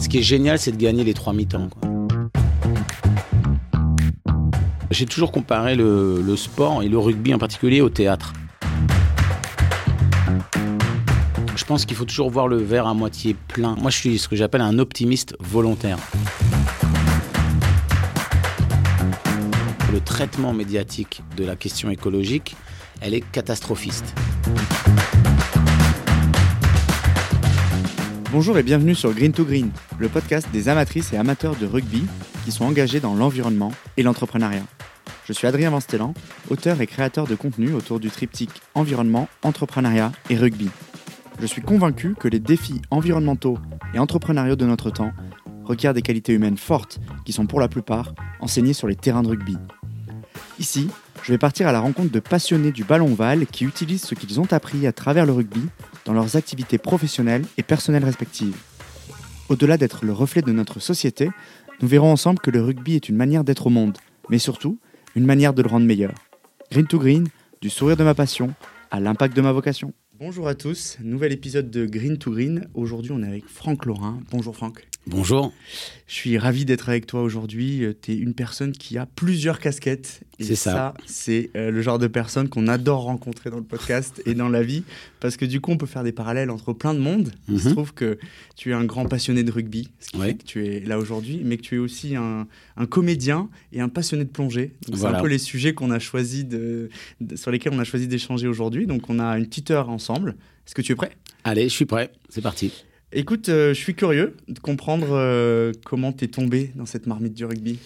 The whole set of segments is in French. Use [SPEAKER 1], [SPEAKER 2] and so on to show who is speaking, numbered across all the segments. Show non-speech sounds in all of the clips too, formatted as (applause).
[SPEAKER 1] Ce qui est génial, c'est de gagner les trois mi-temps. J'ai toujours comparé le sport et le rugby en particulier au théâtre. Je pense qu'il faut toujours voir le verre à moitié plein. Moi, je suis ce que j'appelle un optimiste volontaire. Le traitement médiatique de la question écologique, elle est catastrophiste.
[SPEAKER 2] Bonjour et bienvenue sur Green to Green, le podcast des amatrices et amateurs de rugby qui sont engagés dans l'environnement et l'entrepreneuriat. Je suis Adrien Vanstellan, auteur et créateur de contenu autour du triptyque environnement, entrepreneuriat et rugby. Je suis convaincu que les défis environnementaux et entrepreneuriaux de notre temps requièrent des qualités humaines fortes qui sont pour la plupart enseignées sur les terrains de rugby. Ici, je vais partir à la rencontre de passionnés du ballon ovale qui utilisent ce qu'ils ont appris à travers le rugby dans leurs activités professionnelles et personnelles respectives. Au-delà d'être le reflet de notre société, nous verrons ensemble que le rugby est une manière d'être au monde, mais surtout une manière de le rendre meilleur. Green to Green, du sourire de ma passion à l'impact de ma vocation. Bonjour à tous, nouvel épisode de Green to Green. Aujourd'hui, on est avec Franck Laurin. Bonjour Franck.
[SPEAKER 1] Bonjour.
[SPEAKER 2] Je suis ravi d'être avec toi aujourd'hui. Tu es une personne qui a plusieurs casquettes. Et
[SPEAKER 1] C'est ça.
[SPEAKER 2] c'est euh, le genre de personne qu'on adore rencontrer dans le podcast et dans la vie. Parce que du coup, on peut faire des parallèles entre plein de mondes. Il se
[SPEAKER 1] Mhm.
[SPEAKER 2] trouve que tu es un grand passionné de rugby, ce qui
[SPEAKER 1] Ouais.
[SPEAKER 2] fait que tu es là aujourd'hui, mais que tu es aussi un, un comédien et un passionné de plongée. C'est
[SPEAKER 1] Voilà.
[SPEAKER 2] un peu les sujets qu'on a choisi de, de- sur lesquels on a choisi d'échanger aujourd'hui. Donc, on a une petite heure ensemble. Est-ce que tu es prêt?
[SPEAKER 1] Allez, je suis prêt. C'est parti.
[SPEAKER 2] Écoute, euh, je suis curieux de comprendre euh, comment tu es tombé dans cette marmite du rugby.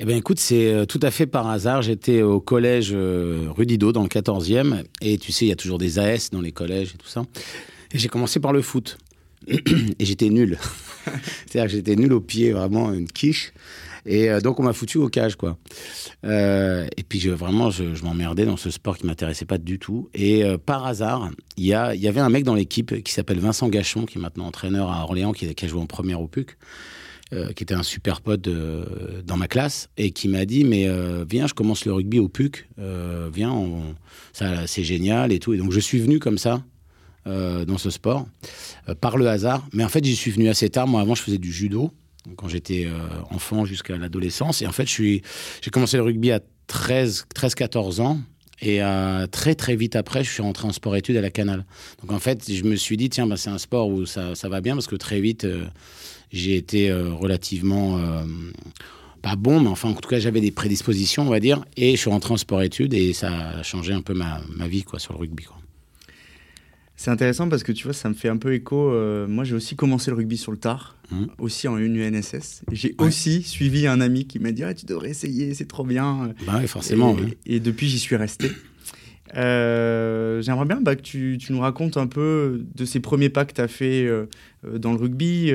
[SPEAKER 1] Eh bien, écoute, c'est euh, tout à fait par hasard. J'étais au collège euh, rue Didot, dans le 14e. Et tu sais, il y a toujours des AS dans les collèges et tout ça. Et j'ai commencé par le foot. (clears throat) et j'étais nul. (laughs) C'est-à-dire que j'étais nul au pied, vraiment une quiche. Et euh, donc, on m'a foutu au cage, quoi. Euh, et puis, je, vraiment, je, m'emmerdais dans ce sport qui m'intéressait pas du tout. Et euh, par hasard, il y, y avait un mec dans l'équipe qui s'appelle Vincent Gachon, qui est maintenant entraîneur à Orléans, qui, a joué en première au PUC qui était un super pote dans ma classe et qui m'a dit mais viens je commence le rugby au PUC viens ça c'est génial et tout et donc je suis venu comme ça dans ce sport par le hasard mais en fait j'y suis venu assez tard moi avant je faisais du judo quand j'étais euh, enfant jusqu'à l'adolescence et en fait j'ai commencé le rugby à 13 13 14 ans et euh, très très vite après, je suis rentré en sport-études à la Canal. Donc en fait, je me suis dit, tiens, bah, c'est un sport où ça, ça va bien parce que très vite, euh, j'ai été relativement pas bon, mais enfin en tout cas j'avais des prédispositions, on va dire, et je suis rentré en sport-études et ça a changé un peu ma, vie quoi sur le rugby.
[SPEAKER 2] C'est intéressant parce que tu vois, ça me fait un peu écho. euh, moi, j'ai aussi commencé le rugby sur le tard,
[SPEAKER 1] Mhm.
[SPEAKER 2] aussi en une UNSS. J'ai
[SPEAKER 1] Ouais.
[SPEAKER 2] aussi suivi un ami qui m'a dit ah, Tu devrais essayer, c'est trop bien.
[SPEAKER 1] Bah ouais, forcément.
[SPEAKER 2] Et,
[SPEAKER 1] ouais.
[SPEAKER 2] et depuis, j'y suis resté. Euh, J'aimerais bien bah, que tu, tu nous racontes un peu de ces premiers pas que tu as fait euh, dans le rugby,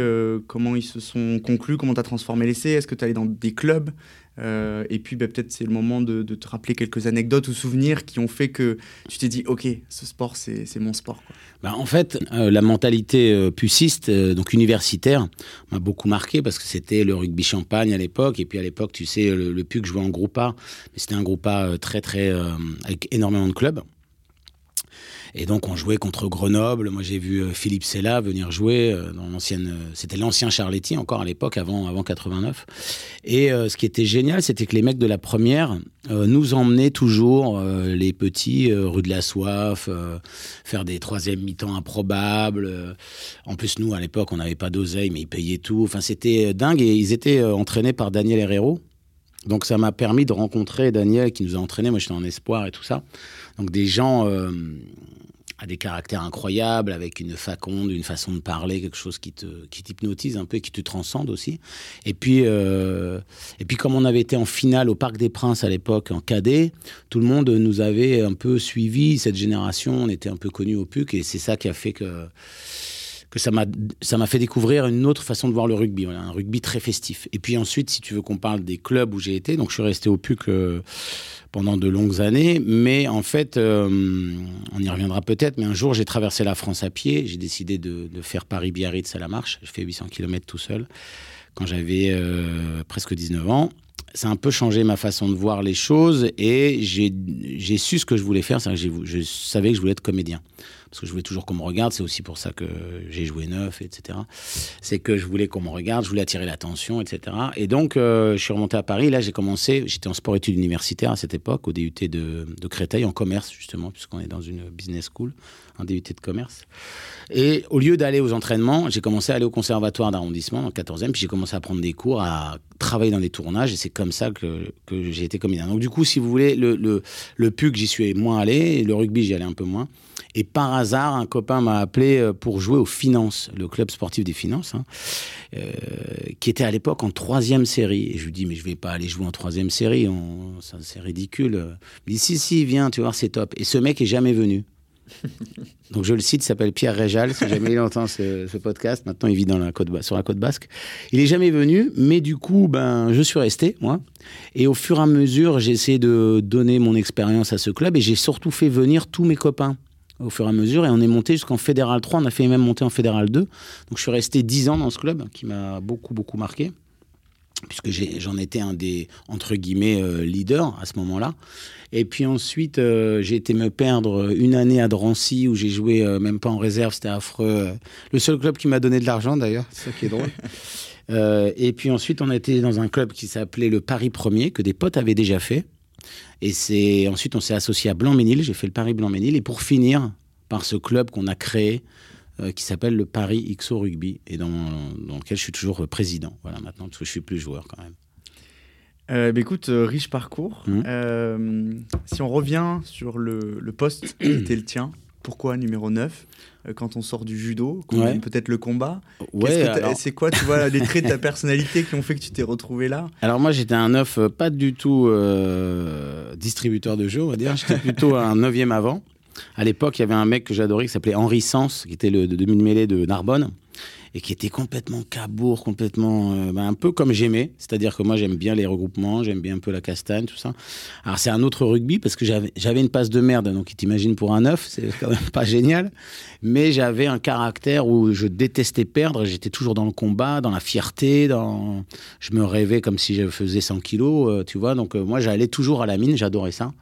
[SPEAKER 2] comment ils se sont conclus, comment tu as transformé l'essai, est-ce que tu allé dans des clubs Euh, Et puis bah, peut-être c'est le moment de, te rappeler quelques anecdotes ou souvenirs qui ont fait que tu t'es dit Ok, ce sport, c'est mon sport. quoi.
[SPEAKER 1] Bah, en fait, euh, la mentalité euh, puciste, euh, donc universitaire, m'a beaucoup marqué parce que c'était le rugby champagne à l'époque. Et puis à l'époque, tu sais, le, le PUC jouait en groupe A, mais c'était un groupe A très, très. avec énormément de clubs. Et donc on jouait contre Grenoble. Moi j'ai vu euh, Philippe Sella venir jouer euh, dans l'ancienne. euh, C'était l'ancien Charletti encore à l'époque, avant, avant 89. Et ce qui était génial, c'était que les mecs de la première nous emmenaient toujours les petits rue de la Soif, faire des troisième mi-temps improbables. En plus nous à l'époque on n'avait pas d'oseille, mais ils payaient tout. Enfin c'était dingue et ils étaient entraînés par Daniel Herrero. Donc ça m'a permis de rencontrer Daniel qui nous a entraînés. Moi j'étais en espoir et tout ça. Donc des gens euh, à des caractères incroyables, avec une faconde, une façon de parler, quelque chose qui te qui t'hypnotise un peu, et qui te transcende aussi. Et puis euh, et puis comme on avait été en finale au Parc des Princes à l'époque en cadet, tout le monde nous avait un peu suivi cette génération. On était un peu connus au PUC et c'est ça qui a fait que que ça m'a fait découvrir une autre façon de voir le rugby, voilà, un rugby très festif. Et puis ensuite, si tu veux qu'on parle des clubs où j'ai été, donc je suis resté au PUC euh, pendant de longues années, mais en fait, euh, on y reviendra peut-être, mais un jour j'ai traversé la France à pied, j'ai décidé de, faire Paris-Biarritz à la marche, je fais 800 km tout seul, quand j'avais euh, presque 19 ans. Ça a un peu changé ma façon de voir les choses et j'ai su ce que je voulais faire, c'est-à-dire que je savais que je voulais être comédien. Parce que je voulais toujours qu'on me regarde. C'est aussi pour ça que j'ai joué neuf, etc. C'est que je voulais qu'on me regarde, je voulais attirer l'attention, etc. Et donc, euh, je suis remonté à Paris. Là, j'ai commencé, j'étais en sport-études universitaires à cette époque, au DUT de, Créteil, en commerce, justement, puisqu'on est dans une business school, un DUT de commerce. Et au lieu d'aller aux entraînements, j'ai commencé à aller au conservatoire d'arrondissement, en 14e, puis j'ai commencé à prendre des cours, à travailler dans des tournages, et c'est comme ça que, j'ai été comédien. Donc, du coup, si vous voulez, le, le, PUC, j'y suis moins allé, le rugby, j'y allais un peu moins. Et par hasard, un copain m'a appelé euh, pour jouer aux Finances, le club sportif des Finances, hein, euh, qui était à l'époque en troisième série. Et je lui dis, mais je vais pas aller jouer en troisième série, c'est ridicule. Il dit, si, si, viens, tu vois, c'est top. Et ce mec est jamais venu. (laughs) Donc je le cite, il s'appelle Pierre Réjal, si jamais il entend ce, ce, podcast. Maintenant, il vit dans la côte, sur la côte basque. Il est jamais venu, mais du coup, ben, je suis resté, moi. Et au fur et à mesure, j'ai essayé de donner mon expérience à ce club et j'ai surtout fait venir tous mes copains au fur et à mesure. Et on est monté jusqu'en Fédéral 3. On a fait même monter en Fédéral 2. Donc je suis resté 10 ans dans ce club qui m'a beaucoup, beaucoup marqué. Puisque j'en étais un des, entre guillemets, euh, leaders à ce moment-là. Et puis ensuite, euh, j'ai été me perdre une année à Drancy où j'ai joué euh, même pas en réserve, c'était affreux. Le seul club qui m'a donné de l'argent d'ailleurs, c'est ça qui est drôle. (laughs) Et puis ensuite, on a été dans un club qui s'appelait le Paris Premier, que des potes avaient déjà fait. Et c'est ensuite on s'est associé à Blanc-Ménil. J'ai fait le Paris Blanc-Ménil et pour finir par ce club qu'on a créé euh, qui s'appelle le Paris XO Rugby et dans, dans, lequel je suis toujours président. Voilà maintenant parce que je suis plus joueur quand même.
[SPEAKER 2] Euh, bah écoute, euh, riche parcours. Mmh. Euh, si on revient sur le, le poste qui était le tien, pourquoi numéro 9 euh, quand on sort du judo, ouais. peut-être le combat.
[SPEAKER 1] Ouais,
[SPEAKER 2] c'est quoi, tu vois, les traits de ta personnalité qui ont fait que tu t'es retrouvé là?
[SPEAKER 1] Alors moi, j'étais un neuf euh, pas du tout euh, distributeur de jeux, on va dire. J'étais plutôt un neuvième avant. À l'époque, il y avait un mec que j'adorais qui s'appelait Henri Sens, qui était le de demi-mêlée de Narbonne et qui était complètement cabourg, complètement euh, ben, un peu comme j'aimais. C'est-à-dire que moi, j'aime bien les regroupements, j'aime bien un peu la castagne, tout ça. Alors, c'est un autre rugby parce que j'avais une passe de merde, donc t'imagines pour un neuf, c'est quand même pas génial. Mais j'avais un caractère où je détestais perdre, j'étais toujours dans le combat, dans la fierté, dans... je me rêvais comme si je faisais 100 kilos, euh, tu vois. Donc, euh, moi, j'allais toujours à la mine, j'adorais ça.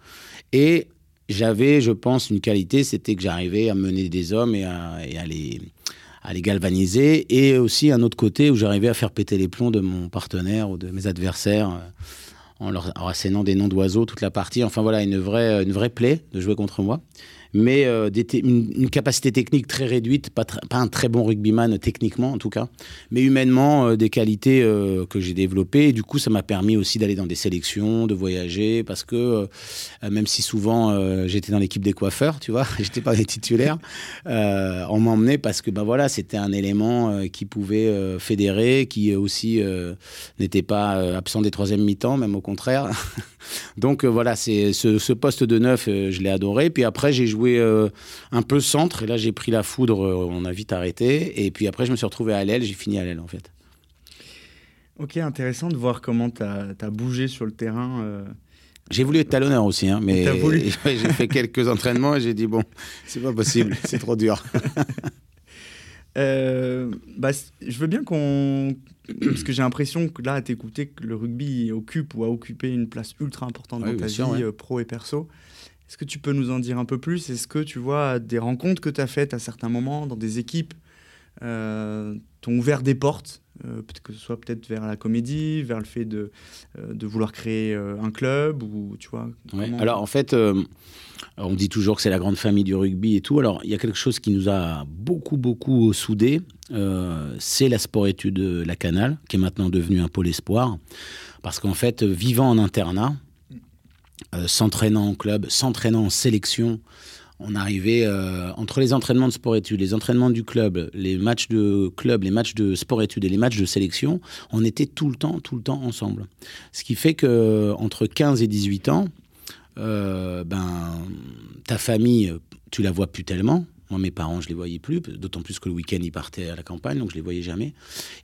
[SPEAKER 1] Et j'avais, je pense, une qualité, c'était que j'arrivais à mener des hommes et à, et à les à les galvaniser, et aussi un autre côté où j'arrivais à faire péter les plombs de mon partenaire ou de mes adversaires euh, en leur assénant des noms d'oiseaux toute la partie. Enfin voilà, une vraie, une vraie plaie de jouer contre moi mais euh, des une, une, capacité technique très réduite, pas, pas, un très bon rugbyman techniquement en tout cas, mais humainement euh, des qualités euh, que j'ai développées. Et du coup, ça m'a permis aussi d'aller dans des sélections, de voyager, parce que même si souvent j'étais dans l'équipe des coiffeurs, tu vois, (laughs) j'étais pas des titulaires, (laughs) on m'emmenait parce que ben voilà, c'était un élément qui pouvait fédérer, qui aussi n'était pas absent des troisième mi-temps, même au contraire. (laughs) Donc voilà, c'est ce, ce, poste de neuf, je l'ai adoré. Puis après, j'ai joué euh, un peu centre, et là j'ai pris la foudre, euh, on a vite arrêté. Et puis après, je me suis retrouvé à l'aile, j'ai fini à l'aile en fait.
[SPEAKER 2] Ok, intéressant de voir comment tu as, as, bougé sur le terrain. Euh...
[SPEAKER 1] J'ai voulu être talonneur aussi, hein, mais (laughs) j'ai fait quelques (laughs) entraînements et j'ai dit bon, c'est pas possible, (laughs) c'est trop dur.
[SPEAKER 2] euh, bah, je veux bien qu'on. Parce que j'ai l'impression que là, à t'écouter, que le rugby occupe ou a occupé une place ultra importante dans ta
[SPEAKER 1] sûr,
[SPEAKER 2] vie
[SPEAKER 1] ouais.
[SPEAKER 2] pro et perso. Est-ce que tu peux nous en dire un peu plus? Est-ce que tu vois des rencontres que tu as faites à certains moments dans des équipes euh, t'ont ouvert des portes, euh, que ce soit peut-être vers la comédie, vers le fait de, euh, de vouloir créer un club ou tu vois
[SPEAKER 1] ouais. Alors en fait, euh, on dit toujours que c'est la grande famille du rugby et tout. Alors il y a quelque chose qui nous a beaucoup beaucoup soudés, euh, c'est la sport-étude La Canal, qui est maintenant devenue un pôle espoir, parce qu'en fait, vivant en internat, euh, s'entraînant en club, s'entraînant en sélection. On arrivait euh, entre les entraînements de sport-études, les entraînements du club, les matchs de club, les matchs de sport-études et les matchs de sélection, on était tout le temps, tout le temps ensemble. Ce qui fait que entre 15 et 18 ans, euh, ben, ta famille, tu la vois plus tellement. Moi, mes parents, je les voyais plus, d'autant plus que le week-end, ils partaient à la campagne, donc je les voyais jamais.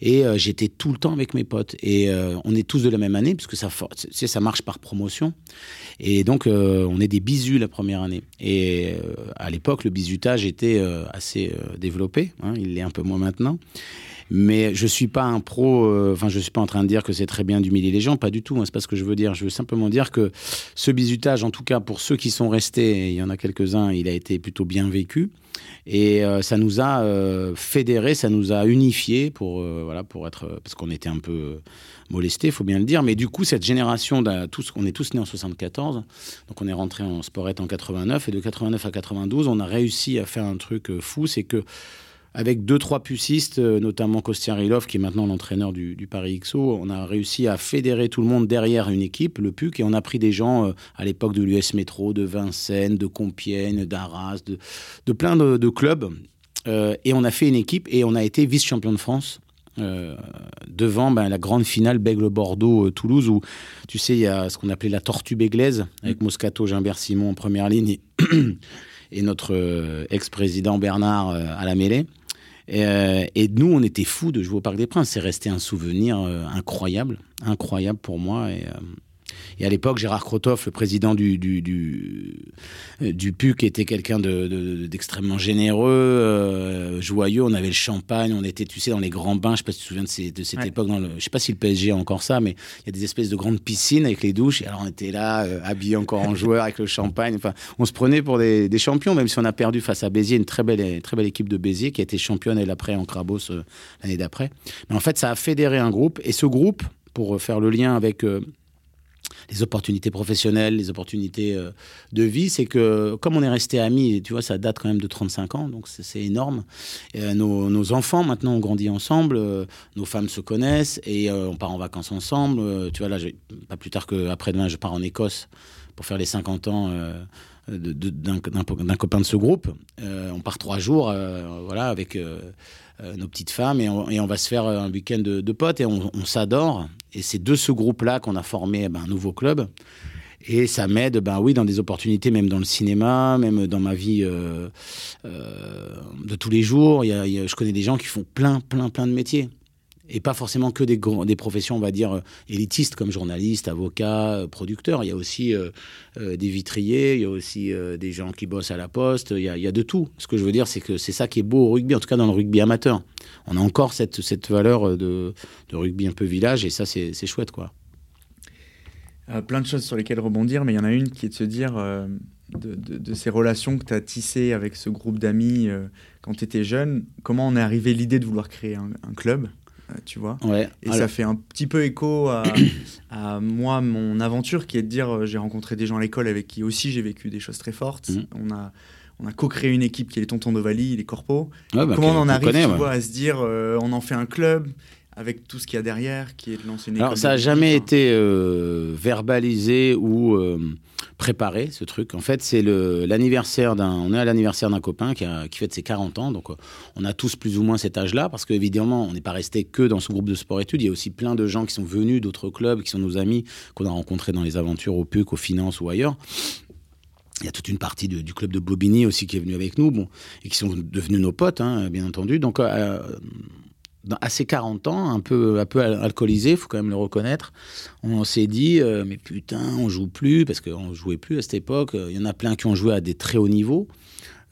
[SPEAKER 1] Et euh, j'étais tout le temps avec mes potes. Et euh, on est tous de la même année, puisque ça, ça marche par promotion. Et donc, euh, on est des bisus la première année. Et à l'époque, le bisutage était assez développé. Hein, il l'est un peu moins maintenant. Mais je suis pas un pro. euh, Enfin, je suis pas en train de dire que c'est très bien d'humilier les gens. Pas du tout. hein, c'est pas ce que je veux dire. Je veux simplement dire que ce bizutage, en tout cas pour ceux qui sont restés, il y en a quelques-uns, il a été plutôt bien vécu. Et euh, ça nous a euh, fédérés, ça nous a unifiés pour euh, voilà pour être parce qu'on était un peu molestés, faut bien le dire. Mais du coup, cette génération, on est tous nés en 74, donc on est rentré en sporette en 89 et de 89 à 92, on a réussi à faire un truc fou, c'est que avec deux trois pucistes, euh, notamment Kostiarilov qui est maintenant l'entraîneur du, du Paris XO, on a réussi à fédérer tout le monde derrière une équipe, le PUC, et on a pris des gens euh, à l'époque de l'US Métro, de Vincennes, de Compiègne, d'Arras, de, de plein de, de clubs, Euh, et on a fait une équipe et on a été vice-champion de France. euh, devant ben, la grande finale Bègle-Bordeaux-Toulouse où tu sais il y a ce qu'on appelait la tortue béglaise avec Moscato, Gimbert, Simon en première ligne et, (coughs) et notre ex-président Bernard à la mêlée. Et, euh, et nous, on était fous de jouer au Parc des Princes. C'est resté un souvenir euh, incroyable, incroyable pour moi. Euh, et à l'époque, Gérard Krotoff, le président du, du, du, euh, du PUC, était quelqu'un de- de- d'extrêmement généreux, euh, joyeux. On avait le champagne, on était, tu sais, dans les grands bains. Je sais pas si tu te souviens de, ces- de cette
[SPEAKER 2] Ouais.
[SPEAKER 1] époque. Dans le, je sais pas si le PSG a encore ça, mais il y a des espèces de grandes piscines avec les douches. Et alors, on était là, euh, habillés encore en joueur avec le champagne. Enfin, on se prenait pour des, des champions, même si on a perdu face à Béziers, une très belle, très belle équipe de Béziers qui a été championne et l'après en Crabos euh, l'année d'après. Mais en fait, ça a fédéré un groupe. Et ce groupe, pour faire le lien avec les opportunités professionnelles, les opportunités euh, de vie, c'est que comme on est resté amis, tu vois, ça date quand même de 35 ans, donc c'est énorme. Euh, nos, enfants, maintenant, ont grandi ensemble, euh, nos femmes se connaissent et on part en vacances ensemble. Tu vois, là, pas plus tard qu'après-demain, je pars en Écosse pour faire les 50 ans. d'un copain de ce groupe. On part trois jours, voilà, avec nos petites femmes et on, va se faire un week-end de, potes et on, s'adore. Et c'est de ce groupe-là qu'on a formé eh ben, un nouveau club. Et ça m'aide, ben oui, dans des opportunités, même dans le cinéma, même dans ma vie euh, euh, de tous les jours. Y a- je connais des gens qui font plein, plein, plein de métiers. Et pas forcément que des, des professions, on va dire, euh, élitistes comme journaliste, avocat, euh, producteur. Il y a aussi euh, des vitriers, il y a aussi des gens qui bossent à la poste, il y a, de tout. Ce que je veux dire, c'est que c'est ça qui est beau au rugby, en tout cas dans le rugby amateur. On a encore cette, cette valeur de, de rugby un peu village, et ça, c'est chouette, quoi.
[SPEAKER 2] Plein de choses sur lesquelles rebondir, mais il y en a une qui est de se dire de, ces relations que tu as tissées avec ce groupe d'amis quand tu étais jeune. Comment on est arrivé l'idée de vouloir créer un, club, tu vois
[SPEAKER 1] Ouais.
[SPEAKER 2] Et
[SPEAKER 1] Alors-
[SPEAKER 2] ça fait un petit peu écho à, à moi, mon aventure, qui est de dire euh, j'ai rencontré des gens à l'école avec qui aussi j'ai vécu des choses très fortes.
[SPEAKER 1] Mhm.
[SPEAKER 2] On a, on a co-créé une équipe qui est les Tontons d'Ovalie, les Corpos.
[SPEAKER 1] Ouais, bah,
[SPEAKER 2] Comment on en arrive
[SPEAKER 1] connaît,
[SPEAKER 2] tu
[SPEAKER 1] ouais.
[SPEAKER 2] vois, à se dire euh, on en fait un club avec tout ce qu'il y a derrière, qui est de lancer une école
[SPEAKER 1] Alors, ça n'a jamais été euh, verbalisé ou euh, préparé, ce truc. En fait, c'est l'anniversaire d'un. On est à l'anniversaire d'un copain qui, a, qui fête ses 40 ans. Donc, euh, on a tous plus ou moins cet âge-là, parce qu'évidemment, on n'est pas resté que dans ce groupe de sport-études. Il y a aussi plein de gens qui sont venus d'autres clubs, qui sont nos amis, qu'on a rencontrés dans les aventures au PUC, aux finances ou ailleurs. Il y a toute une partie du club de Bobigny aussi qui est venu avec nous, bon, et qui sont devenus nos potes, hein, bien entendu. Donc, euh, dans- à ses 40 ans, un peu, un peu al- alcoolisé, il faut quand même le reconnaître, on s'est dit, euh, mais putain, on joue plus, parce qu'on jouait plus à cette époque. Il y en a plein qui ont joué à des très hauts niveaux.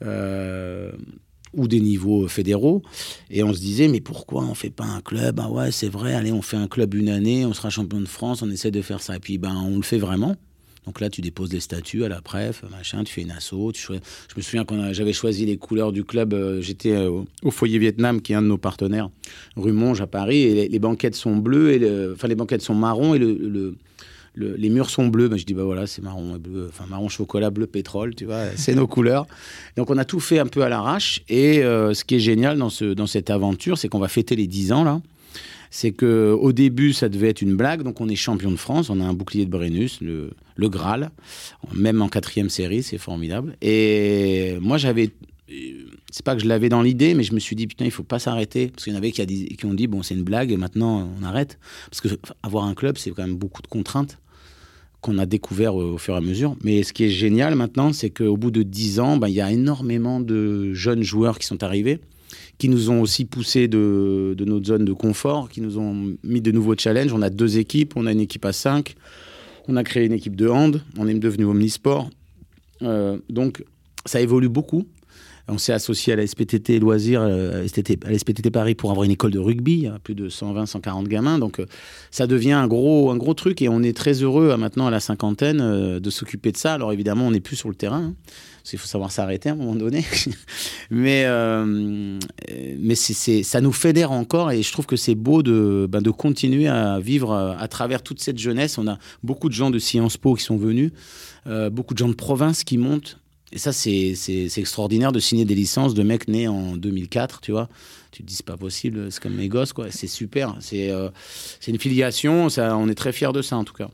[SPEAKER 1] euh, ou des niveaux fédéraux. Et on se disait, mais pourquoi on fait pas un club? Ah ouais, c'est vrai, allez, on fait un club une année, on sera champion de France, on essaie de faire ça. Et puis, ben, on le fait vraiment. Donc là, tu déposes les statuts à la préf, machin, tu fais une asso. Je me souviens quand j'avais choisi les couleurs du club, euh, j'étais euh, au- foyer Vietnam, qui est un de nos partenaires, rue Monge à Paris, et les, banquettes sont bleues, et enfin les banquettes sont marron, et le, le- le- les murs sont bleus. Ben, je dis, bah voilà, c'est marron et bleu, enfin marron chocolat, bleu pétrole, tu vois, c'est nos (laughs) couleurs. Donc on a tout fait un peu à l'arrache, et euh, ce qui est génial dans, ce, dans cette aventure, c'est qu'on va fêter les 10 ans là c'est que au début ça devait être une blague, donc on est champion de France, on a un bouclier de Brennus, le, Graal, même en quatrième série, c'est formidable. Et moi j'avais, euh, c'est pas que je l'avais dans l'idée, mais je me suis dit putain il faut pas s'arrêter, parce qu'il y en avait qui, ont dit bon c'est une blague, maintenant on arrête, parce que avoir un club c'est quand même beaucoup de contraintes qu'on a découvert au, au fur et à mesure. Mais ce qui est génial maintenant, c'est qu'au bout de 10 ans, ben, il y a énormément de jeunes joueurs qui sont arrivés qui nous ont aussi poussé de, de notre zone de confort, qui nous ont mis de nouveaux challenges. On a deux équipes, on a une équipe à 5, on a créé une équipe de hand, on est devenu omnisport. Euh, donc ça évolue beaucoup. On s'est associé à la SPTT Loisirs, à la SPTT Paris pour avoir une école de rugby, plus de 120, 140 gamins. Donc ça devient un gros, un gros truc et on est très heureux maintenant à la cinquantaine de s'occuper de ça. Alors évidemment, on n'est plus sur le terrain. Hein il faut savoir s'arrêter à un moment donné. (laughs) mais euh, mais ça nous fédère encore et je trouve que c'est beau de, ben, continuer à vivre à, travers toute cette jeunesse. On a beaucoup de gens de Sciences Po qui sont venus, euh, beaucoup de gens de province qui montent. Et ça, c'est, c'est, extraordinaire de signer des licences de mecs nés en 2004, tu vois. Tu te dis, c'est pas possible, c'est comme mes gosses, quoi. C'est super. C'est, euh, c'est une filiation, ça, on est très fiers de ça, en tout cas.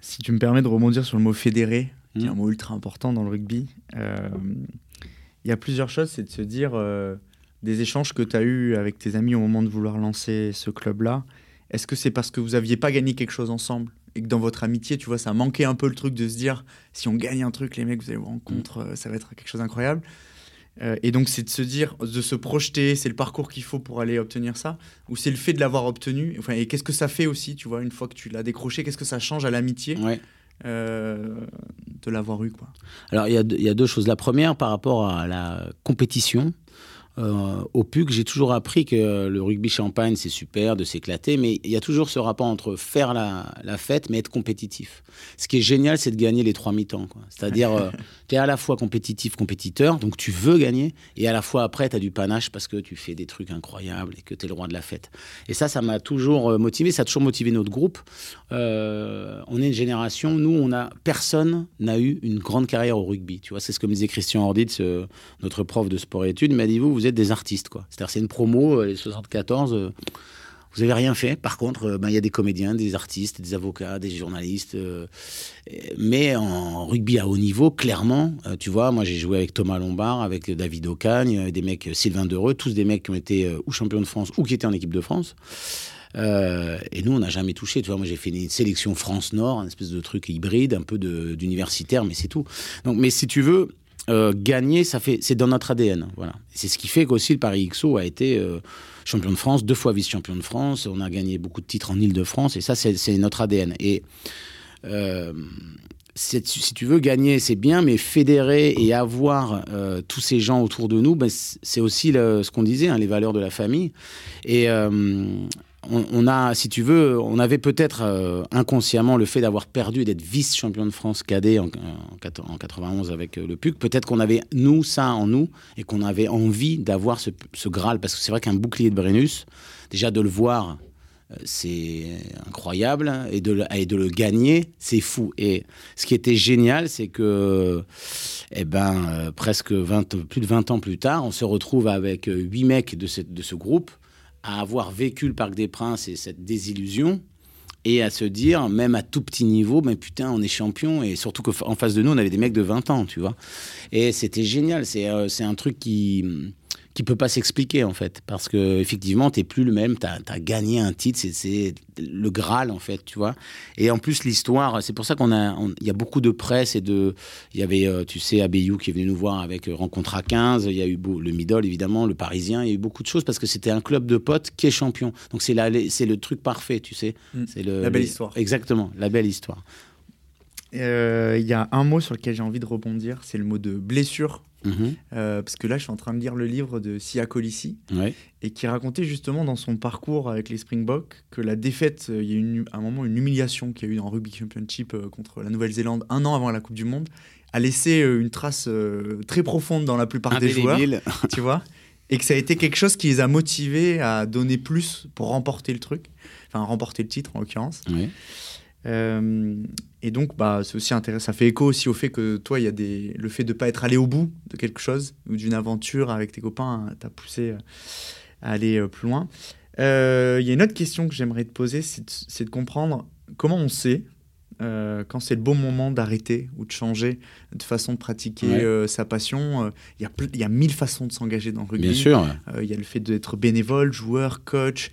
[SPEAKER 2] Si tu me permets de rebondir sur le mot fédéré, qui est un mm. mot ultra important dans le rugby. Euh, il y a plusieurs choses, c'est de se dire euh, des échanges que tu as eus avec tes amis au moment de vouloir lancer ce club-là. Est-ce que c'est parce que vous aviez pas gagné quelque chose ensemble? Et que dans votre amitié, tu vois, ça manquait un peu le truc de se dire si on gagne un truc, les mecs, vous allez vous rencontrer, mm. euh, ça va être quelque chose d'incroyable. et donc, c'est de se dire, de se projeter, c'est le parcours qu'il faut pour aller obtenir ça, ou c'est le fait de l'avoir obtenu. Enfin, et qu'est-ce que ça fait aussi, tu vois, une fois que tu l'as décroché, qu'est-ce que ça change à l'amitié
[SPEAKER 1] ouais.
[SPEAKER 2] Euh, de l'avoir eu. Quoi.
[SPEAKER 1] Alors, il y, y, a deux choses. La première, par rapport à la compétition, euh, au PUC, j'ai toujours appris que le rugby champagne, c'est super de s'éclater, mais il y a toujours ce rapport entre faire la, fête, mais être compétitif. Ce qui est génial, c'est de gagner les trois mi-temps. C'est-à-dire, euh, (laughs) tu es à la fois compétitif, compétiteur, donc tu veux gagner, et à la fois après, tu as du panache parce que tu fais des trucs incroyables et que tu es le roi de la fête. Et ça, ça m'a toujours euh, motivé, ça a toujours motivé notre groupe. on est une génération, nous, on a, personne n'a eu une grande carrière au rugby. Tu vois, c'est ce que me disait Christian Orditz, notre prof de sport et études, il m'a dit, vous, vous des artistes, quoi. C'est-à-dire, c'est une promo, euh, les 74, euh, vous avez rien fait. Par contre, euh, ben, il y a des comédiens, des artistes, des avocats, des journalistes. mais en rugby à haut niveau, clairement, tu vois, moi j'ai joué avec Thomas Lombard, avec David Ocagne, des mecs, Sylvain Dereux, tous des mecs qui ont été ou champions de France ou qui étaient en équipe de France. et nous, on n'a jamais touché. Tu vois, moi, j'ai fait une sélection France-Nord, un espèce de truc hybride, un peu d'universitaire, mais c'est tout. Donc, mais si tu veux, euh, gagner, ça fait, c'est dans notre ADN. Voilà. C'est ce qui fait qu'aussi le Paris XO a été euh, champion de France, deux fois vice-champion de France. On a gagné beaucoup de titres en Ile-de-France et ça, c'est notre ADN. Et euh, si tu veux gagner, c'est bien, mais fédérer et avoir tous ces gens autour de nous, ben, c'est aussi ce qu'on disait, hein, les valeurs de la famille. Et on, a, si tu veux, on avait peut-être euh, inconsciemment le fait d'avoir perdu et d'être vice-champion de France cadet en, 91 avec euh, le PUC. Peut-être qu'on avait, nous, ça en nous, et qu'on avait envie d'avoir ce, Graal. Parce que c'est vrai qu'un bouclier de Brennus, déjà de le voir, euh, c'est incroyable. Et de, le, gagner, c'est fou. Et ce qui était génial, c'est que, eh ben, presque 20, plus de 20 ans plus tard, on se retrouve avec huit mecs de ce groupe à avoir vécu le Parc des Princes et cette désillusion et à se dire, même à tout petit niveau, mais putain, on est champion. Et surtout qu'en face de nous, on avait des mecs de 20 ans, tu vois. Et c'était génial. C'est euh, un truc qui qui peut pas s'expliquer en fait parce que effectivement t'es plus le même tu as, gagné un titre c'est le graal en fait tu vois. Et en plus l'histoire c'est pour ça qu'on a il y a beaucoup de presse et de il y avait euh, tu sais Abeyou qui est venu nous voir avec euh, rencontre à 15 il y a eu le Midol évidemment le Parisien il y a eu beaucoup de choses parce que c'était un club de potes qui est champion. Donc c'est c'est le truc parfait tu sais.
[SPEAKER 2] Mm. c'est la belle histoire.
[SPEAKER 1] Exactement la belle histoire.
[SPEAKER 2] Euh, il y a un mot sur lequel j'ai envie de rebondir c'est le mot de blessure Mhm. Euh, parce que là, je suis en train de lire le livre de Sia Colissi, et qui racontait justement dans son parcours avec les Springboks que la défaite, euh, il y a eu un moment une humiliation qu'il y a eu dans Rugby Championship euh, contre la Nouvelle-Zélande un an avant la Coupe du Monde, a laissé une trace très profonde dans la plupart des joueurs, (laughs) tu vois, et que ça a été quelque chose qui les a motivés à donner plus pour remporter le truc, enfin remporter le titre en l'occurrence. Euh, et donc, bah, c'est aussi intéressant. Ça fait écho aussi au fait que toi, il y a des... le fait de ne pas être allé au bout de quelque chose ou d'une aventure avec tes copains t'a poussé euh, à aller euh, plus loin. Il y a une autre question que j'aimerais te poser, c'est de, comprendre comment on sait quand c'est le bon moment d'arrêter ou de changer de façon de pratiquer sa passion. Il y, a y a mille façons de s'engager dans le rugby.
[SPEAKER 1] Bien sûr.
[SPEAKER 2] Il y a le fait d'être bénévole, joueur, coach,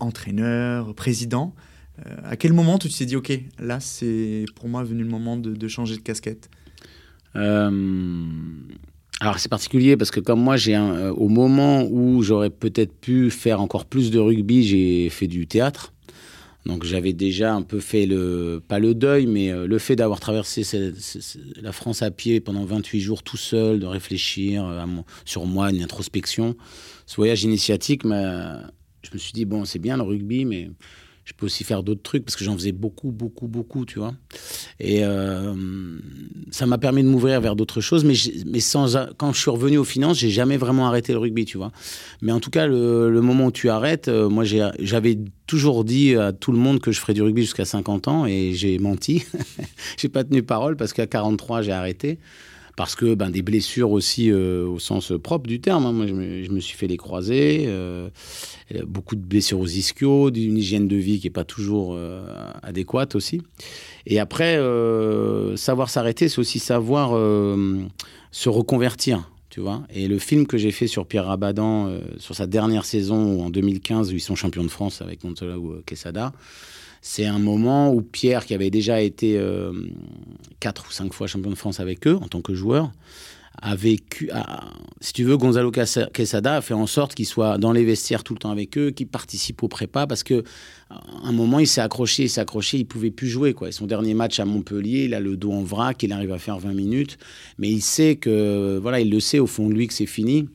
[SPEAKER 2] entraîneur, président. Euh, à quel moment tu t'es dit, OK, là, c'est pour moi venu le moment de, changer de casquette?
[SPEAKER 1] Euh, Alors, c'est particulier parce que comme moi, j'ai euh, au moment où j'aurais peut-être pu faire encore plus de rugby, j'ai fait du théâtre. Donc j'avais déjà un peu fait le, pas le deuil, mais le fait d'avoir traversé la France à pied pendant 28 jours tout seul, de réfléchir sur moi, une introspection. Ce voyage initiatique, je me suis dit, bon, c'est bien le rugby, mais je peux aussi faire d'autres trucs parce que j'en faisais beaucoup, beaucoup, beaucoup, tu vois. Et euh, ça m'a permis de m'ouvrir vers d'autres choses, mais, mais sans, quand je suis revenu aux finances, j'ai jamais vraiment arrêté le rugby, tu vois. Mais en tout cas, le, moment où tu arrêtes, euh, moi, j'avais toujours dit à tout le monde que je ferais du rugby jusqu'à 50 ans et j'ai menti. (laughs) j'ai pas tenu parole parce qu'à 43, j'ai arrêté parce que ben, des blessures aussi euh, au sens propre du terme. Hein. Moi, je me, suis fait les croisés, euh, beaucoup de blessures aux ischios, d'une hygiène de vie qui n'est pas toujours euh, adéquate aussi. Et après, savoir s'arrêter, c'est aussi savoir se reconvertir. Tu vois et le film que j'ai fait sur Pierre Rabadan, sur sa dernière saison en 2015, où ils sont champions de France avec ou Quesada, c'est un moment où Pierre, qui avait déjà été euh, quatre ou cinq fois champion de France avec eux en tant que joueur, a vécu, si tu veux, Gonzalo Quesada a fait en sorte qu'il soit dans les vestiaires tout le temps avec eux, qu'il participe au prépa, parce que un moment, il s'est accroché, il s'est accroché, il pouvait plus jouer. Quoi. Son dernier match à Montpellier, il a le dos en vrac, il arrive à faire 20 minutes, mais il sait que, voilà, il le sait au fond de lui que c'est fini.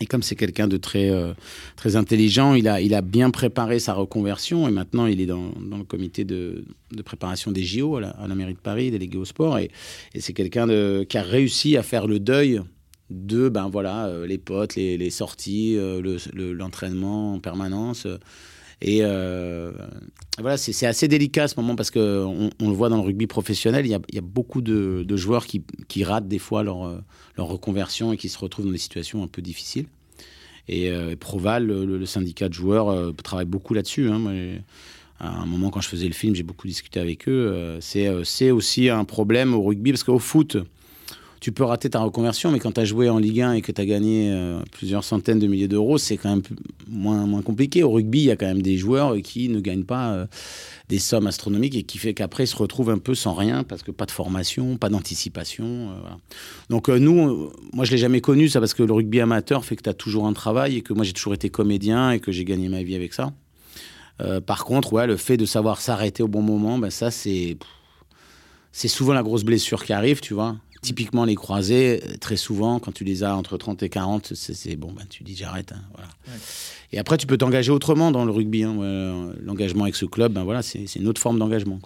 [SPEAKER 1] Et comme c'est quelqu'un de très, euh, très intelligent, il a, il a bien préparé sa reconversion et maintenant il est dans, dans le comité de, de, préparation des JO à la, mairie de Paris, délégué au sport. Et, et c'est quelqu'un qui a réussi à faire le deuil de ben voilà, euh, les potes, les, les sorties, euh, l'entraînement en permanence. Et euh, voilà, c'est assez délicat à ce moment parce qu'on on le voit dans le rugby professionnel, il y a, beaucoup de, joueurs qui, ratent des fois leur, leur, reconversion et qui se retrouvent dans des situations un peu difficiles. Et euh, Proval, le, syndicat de joueurs, euh, travaille beaucoup là-dessus. Hein. à un moment, quand je faisais le film, j'ai beaucoup discuté avec eux. c'est aussi un problème au rugby parce qu'au foot, tu peux rater ta reconversion, mais quand tu as joué en Ligue 1 et que tu as gagné euh, plusieurs centaines de milliers d'euros, c'est quand même moins, moins compliqué. Au rugby, il y a quand même des joueurs qui ne gagnent pas euh, des sommes astronomiques et qui fait qu'après, ils se retrouvent un peu sans rien parce que pas de formation, pas d'anticipation. Euh, Donc nous, moi, je l'ai jamais connu, ça, parce que le rugby amateur fait que tu as toujours un travail et que moi, j'ai toujours été comédien et que j'ai gagné ma vie avec ça. par contre, ouais, le fait de savoir s'arrêter au bon moment, ben ça, c'est souvent la grosse blessure qui arrive, tu vois. Typiquement, les croisés, très souvent, quand tu les as entre 30 et 40, c'est bon, ben, tu dis j'arrête. Hein, voilà. Et après, tu peux t'engager autrement dans le rugby. Hein, L'engagement avec ce club, ben, voilà, c'est une autre forme d'engagement.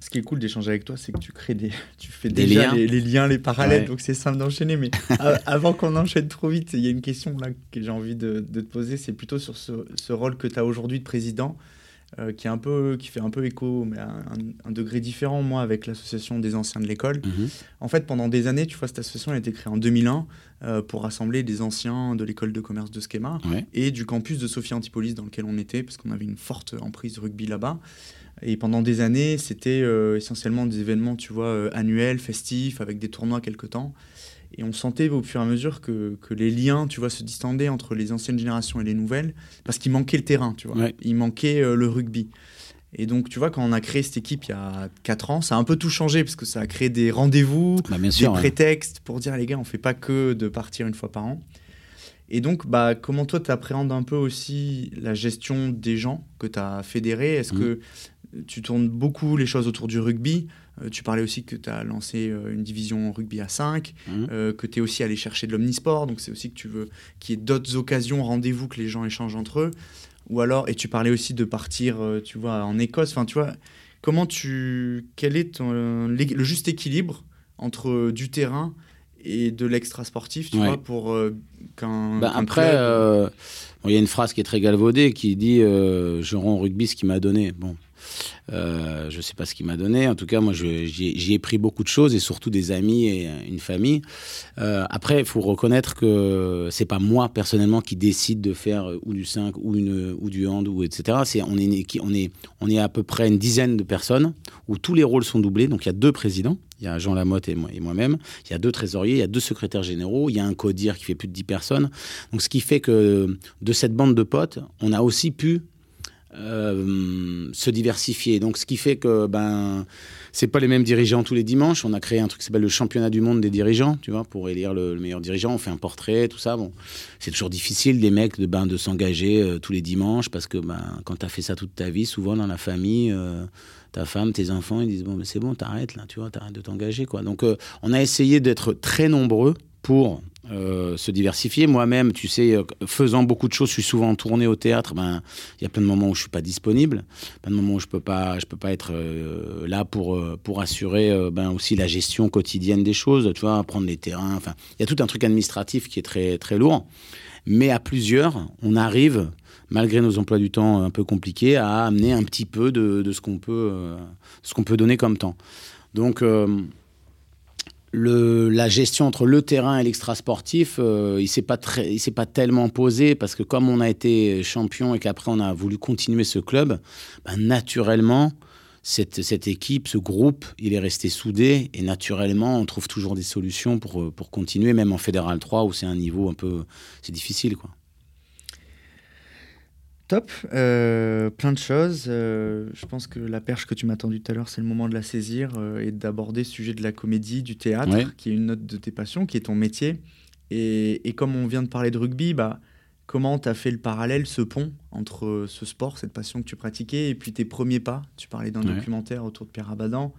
[SPEAKER 2] Ce qui est cool d'échanger avec toi, c'est que tu crées des, (laughs) tu fais des déjà liens. Les, liens, les parallèles, donc c'est simple d'enchaîner. Mais (laughs) avant qu'on enchaîne trop vite, il y a une question là que j'ai envie de, te poser, c'est plutôt sur ce, ce rôle que tu as aujourd'hui de président. Euh, qui, est un peu, qui fait un peu écho, mais à un, degré différent, moi, avec l'association des anciens de l'école. Mhm. En fait, pendant des années, tu vois, cette association a été créée en 2001 euh, pour rassembler des anciens de l'école de commerce de Schema et du campus de Sophie Antipolis dans lequel on était, parce qu'on avait une forte emprise rugby là-bas. Et pendant des années, c'était euh, essentiellement des événements, tu vois, annuels, festifs, avec des tournois quelque temps. Et on sentait au fur et à mesure que, que, les liens, tu vois, se distendaient entre les anciennes générations et les nouvelles, parce qu'il manquait le terrain, tu vois. Il manquait euh, le rugby. Et donc, tu vois, quand on a créé cette équipe il y a 4 ans, ça a un peu tout changé, parce que ça a créé des rendez-vous, bah, des prétextes pour dire, les gars, on fait pas que de partir une fois par an. Et donc, bah, comment toi, tu appréhendes un peu aussi la gestion des gens que tu as fédérés? Est-ce mmh. que tu tournes beaucoup les choses autour du rugby? Tu parlais aussi que tu as lancé euh, une division rugby à 5, mhm. euh, que tu es aussi allé chercher de l'omnisport, donc c'est aussi que tu veux qu'il y ait d'autres occasions, rendez-vous que les gens échangent entre eux. Ou alors, et tu parlais aussi de partir, tu vois, en Écosse, enfin, tu vois, comment tu. Quel est ton, le juste équilibre entre du terrain et de l'extra sportif, tu vois, pour qu'un.
[SPEAKER 1] Bah, après, il y a une phrase qui est très galvaudée qui dit Je rends au rugby ce qu'il m'a donné. Bon. Euh, je ne sais pas ce qu'il m'a donné. En tout cas, moi, j'y ai pris beaucoup de choses et surtout des amis et une famille. Euh, après, il faut reconnaître que c'est pas moi personnellement qui décide de faire ou du 5 ou, une, ou du hand ou etc. On est, on est on est à peu près une dizaine de personnes où tous les rôles sont doublés. Donc il y a deux présidents. Il y a Jean Lamotte et moi-même. il y a deux trésoriers, il y a deux secrétaires généraux, il y a un codir qui fait plus de 10 personnes. Donc ce qui fait que de cette bande de potes, on a aussi pu se diversifier. Donc, ce qui fait que ben, c'est pas les mêmes dirigeants tous les dimanches. On a créé un truc qui s'appelle le championnat du monde des dirigeants, tu vois, pour élire le, meilleur dirigeant. On fait un portrait, tout ça. Bon, c'est toujours difficile des mecs de ben, de s'engager euh, tous les dimanches parce que ben, quand as fait ça toute ta vie, souvent dans la famille, euh, ta femme, tes enfants, ils disent bon, mais c'est bon, t'arrêtes là, tu vois, t'arrêtes de t'engager, quoi. Donc, euh, on a essayé d'être très nombreux pour euh, se diversifier. Moi-même, tu sais, euh, faisant beaucoup de choses, je suis souvent en tournée au théâtre. Ben, il y a plein de moments où je suis pas disponible, plein de moments où je peux pas, je peux pas être là pour pour assurer ben aussi la gestion quotidienne des choses. Tu vois, prendre les terrains. Enfin, il y a tout un truc administratif qui est très très lourd. Mais à plusieurs, on arrive, malgré nos emplois du temps un peu compliqués, à amener un petit peu de, ce qu'on peut, qu'on peut donner comme temps. Donc le, la gestion entre le terrain et l'extra-sportif, euh, il il s'est pas tellement posé parce que comme on a été champion et qu'après on a voulu continuer ce club, ben naturellement cette, cette, équipe, ce groupe, il est resté soudé et naturellement on trouve toujours des solutions pour, pour continuer, même en fédéral 3 où c'est un niveau un peu, c'est difficile quoi.
[SPEAKER 2] Top, euh, plein de choses. Euh, je pense que la perche que tu m'as tendue tout à l'heure, c'est le moment de la saisir euh, et d'aborder ce sujet de la comédie, du théâtre, qui est une note de tes passions, qui est ton métier. Et, et comme on vient de parler de rugby, bah, comment tu as fait le parallèle, ce pont entre ce sport, cette passion que tu pratiquais, et puis tes premiers pas? Tu parlais d'un documentaire autour de Pierre Abadan.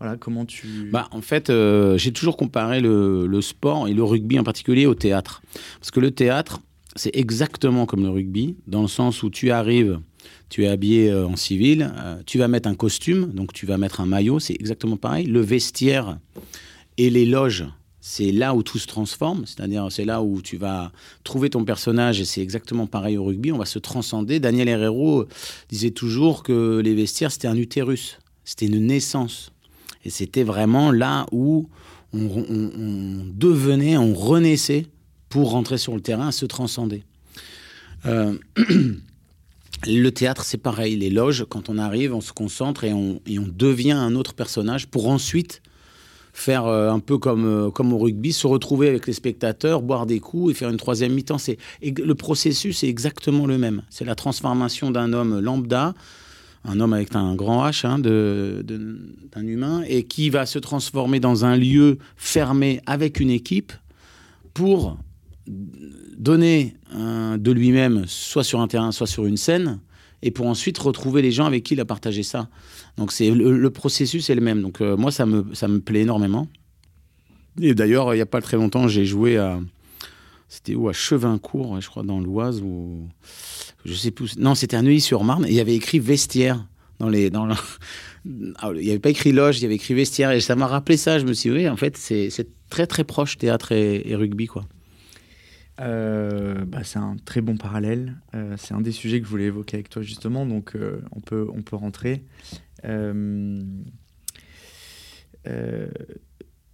[SPEAKER 2] Voilà, comment tu...
[SPEAKER 1] Bah, en fait, j'ai toujours comparé le, le sport et le rugby en particulier au théâtre. Parce que le théâtre, c'est exactement comme le rugby, dans le sens où tu arrives, tu es habillé euh, en civil, euh, tu vas mettre un costume, donc tu vas mettre un maillot, c'est exactement pareil. Le vestiaire et les loges, c'est là où tout se transforme, c'est-à-dire c'est là où tu vas trouver ton personnage et c'est exactement pareil au rugby, on va se transcender. Daniel Herrero disait toujours que les vestiaires, c'était un utérus, c'était une naissance. Et c'était vraiment là où on devenait, on renaissait pour rentrer sur le terrain, se transcender. Euh, (clears throat) le théâtre, c'est pareil. Les loges, quand on arrive, on se concentre et on, et on devient un autre personnage pour ensuite faire euh, un peu comme, euh, comme au rugby, se retrouver avec les spectateurs, boire des coups et faire une troisième mi-temps. le processus est exactement le même. C'est la transformation d'un homme lambda, un homme avec un grand H, hein, d'un humain, et qui va se transformer dans un lieu fermé avec une équipe pour donner de lui-même, soit sur un terrain, soit sur une scène, et pour ensuite retrouver les gens avec qui il a partagé ça. Donc c'est le, processus est le même. Donc euh, moi ça me ça me plaît énormément. Et d'ailleurs il n'y a pas très longtemps j'ai joué à c'était où? À Chevincourt, je crois dans l'Oise ou je sais plus. Non c'était à Neuilly-sur-Marne. Il y avait écrit vestiaire dans les (laughs) ah, il n'y avait pas écrit loge, il y avait écrit vestiaire et ça m'a rappelé ça. Je me suis dit oui en fait c'est très très proche théâtre et, et rugby quoi.
[SPEAKER 2] Euh, bah, c'est un très bon parallèle. Euh, c'est un des sujets que je voulais évoquer avec toi justement, donc euh, on, peut, on peut rentrer.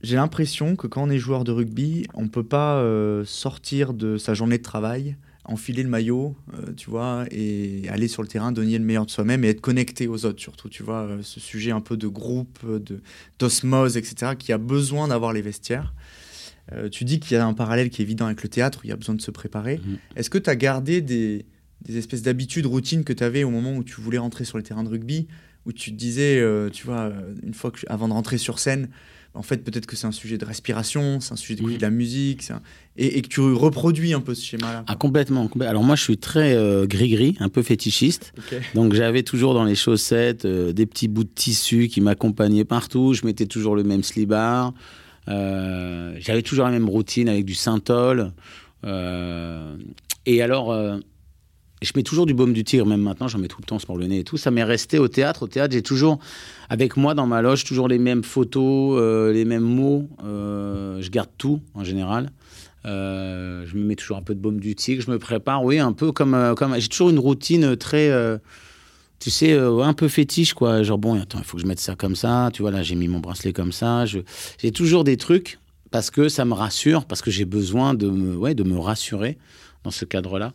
[SPEAKER 2] J'ai l'impression que quand on est joueur de rugby, on ne peut pas sortir de sa journée de travail, enfiler le maillot, tu vois, et aller sur le terrain, donner le meilleur de soi-même et être connecté aux autres surtout, tu vois, ce sujet un peu de groupe, d'osmose, etc., qui a besoin d'avoir les vestiaires. Euh, tu dis qu'il y a un parallèle qui est évident avec le théâtre, où il y a besoin de se préparer. Mhm. Est-ce que tu as gardé des, espèces d'habitudes, routines que tu avais au moment où tu voulais rentrer sur le terrain de rugby, où tu te disais, euh, tu vois, une fois que, avant de rentrer sur scène, en fait, peut-être que c'est un sujet de respiration, c'est un sujet de la musique, et, que tu reproduis un peu ce schéma-là?
[SPEAKER 1] Ah, complètement, Alors moi, je suis très euh, gris-gris, un peu fétichiste. Donc j'avais toujours dans les chaussettes des petits bouts de tissu qui m'accompagnaient partout. Je mettais toujours le même slibard. Euh, j'avais toujours la même routine avec du synthol. Euh, et alors, euh, je mets toujours du baume du tigre, même maintenant, j'en mets tout le temps pour le nez et tout. Ça m'est resté au théâtre. Au théâtre, j'ai toujours, avec moi dans ma loge, toujours les mêmes photos, les mêmes mots. je garde tout en général. je me mets toujours un peu de baume du tigre. Je me prépare, oui, un peu comme j'ai toujours une routine très tu sais, euh, un peu fétiche, quoi. Genre, bon, attends, il faut que je mette ça comme ça. Tu vois, là, j'ai mis mon bracelet comme ça. J'ai toujours des trucs parce que ça me rassure, parce que j'ai besoin de me, ouais, de me rassurer dans ce cadre-là.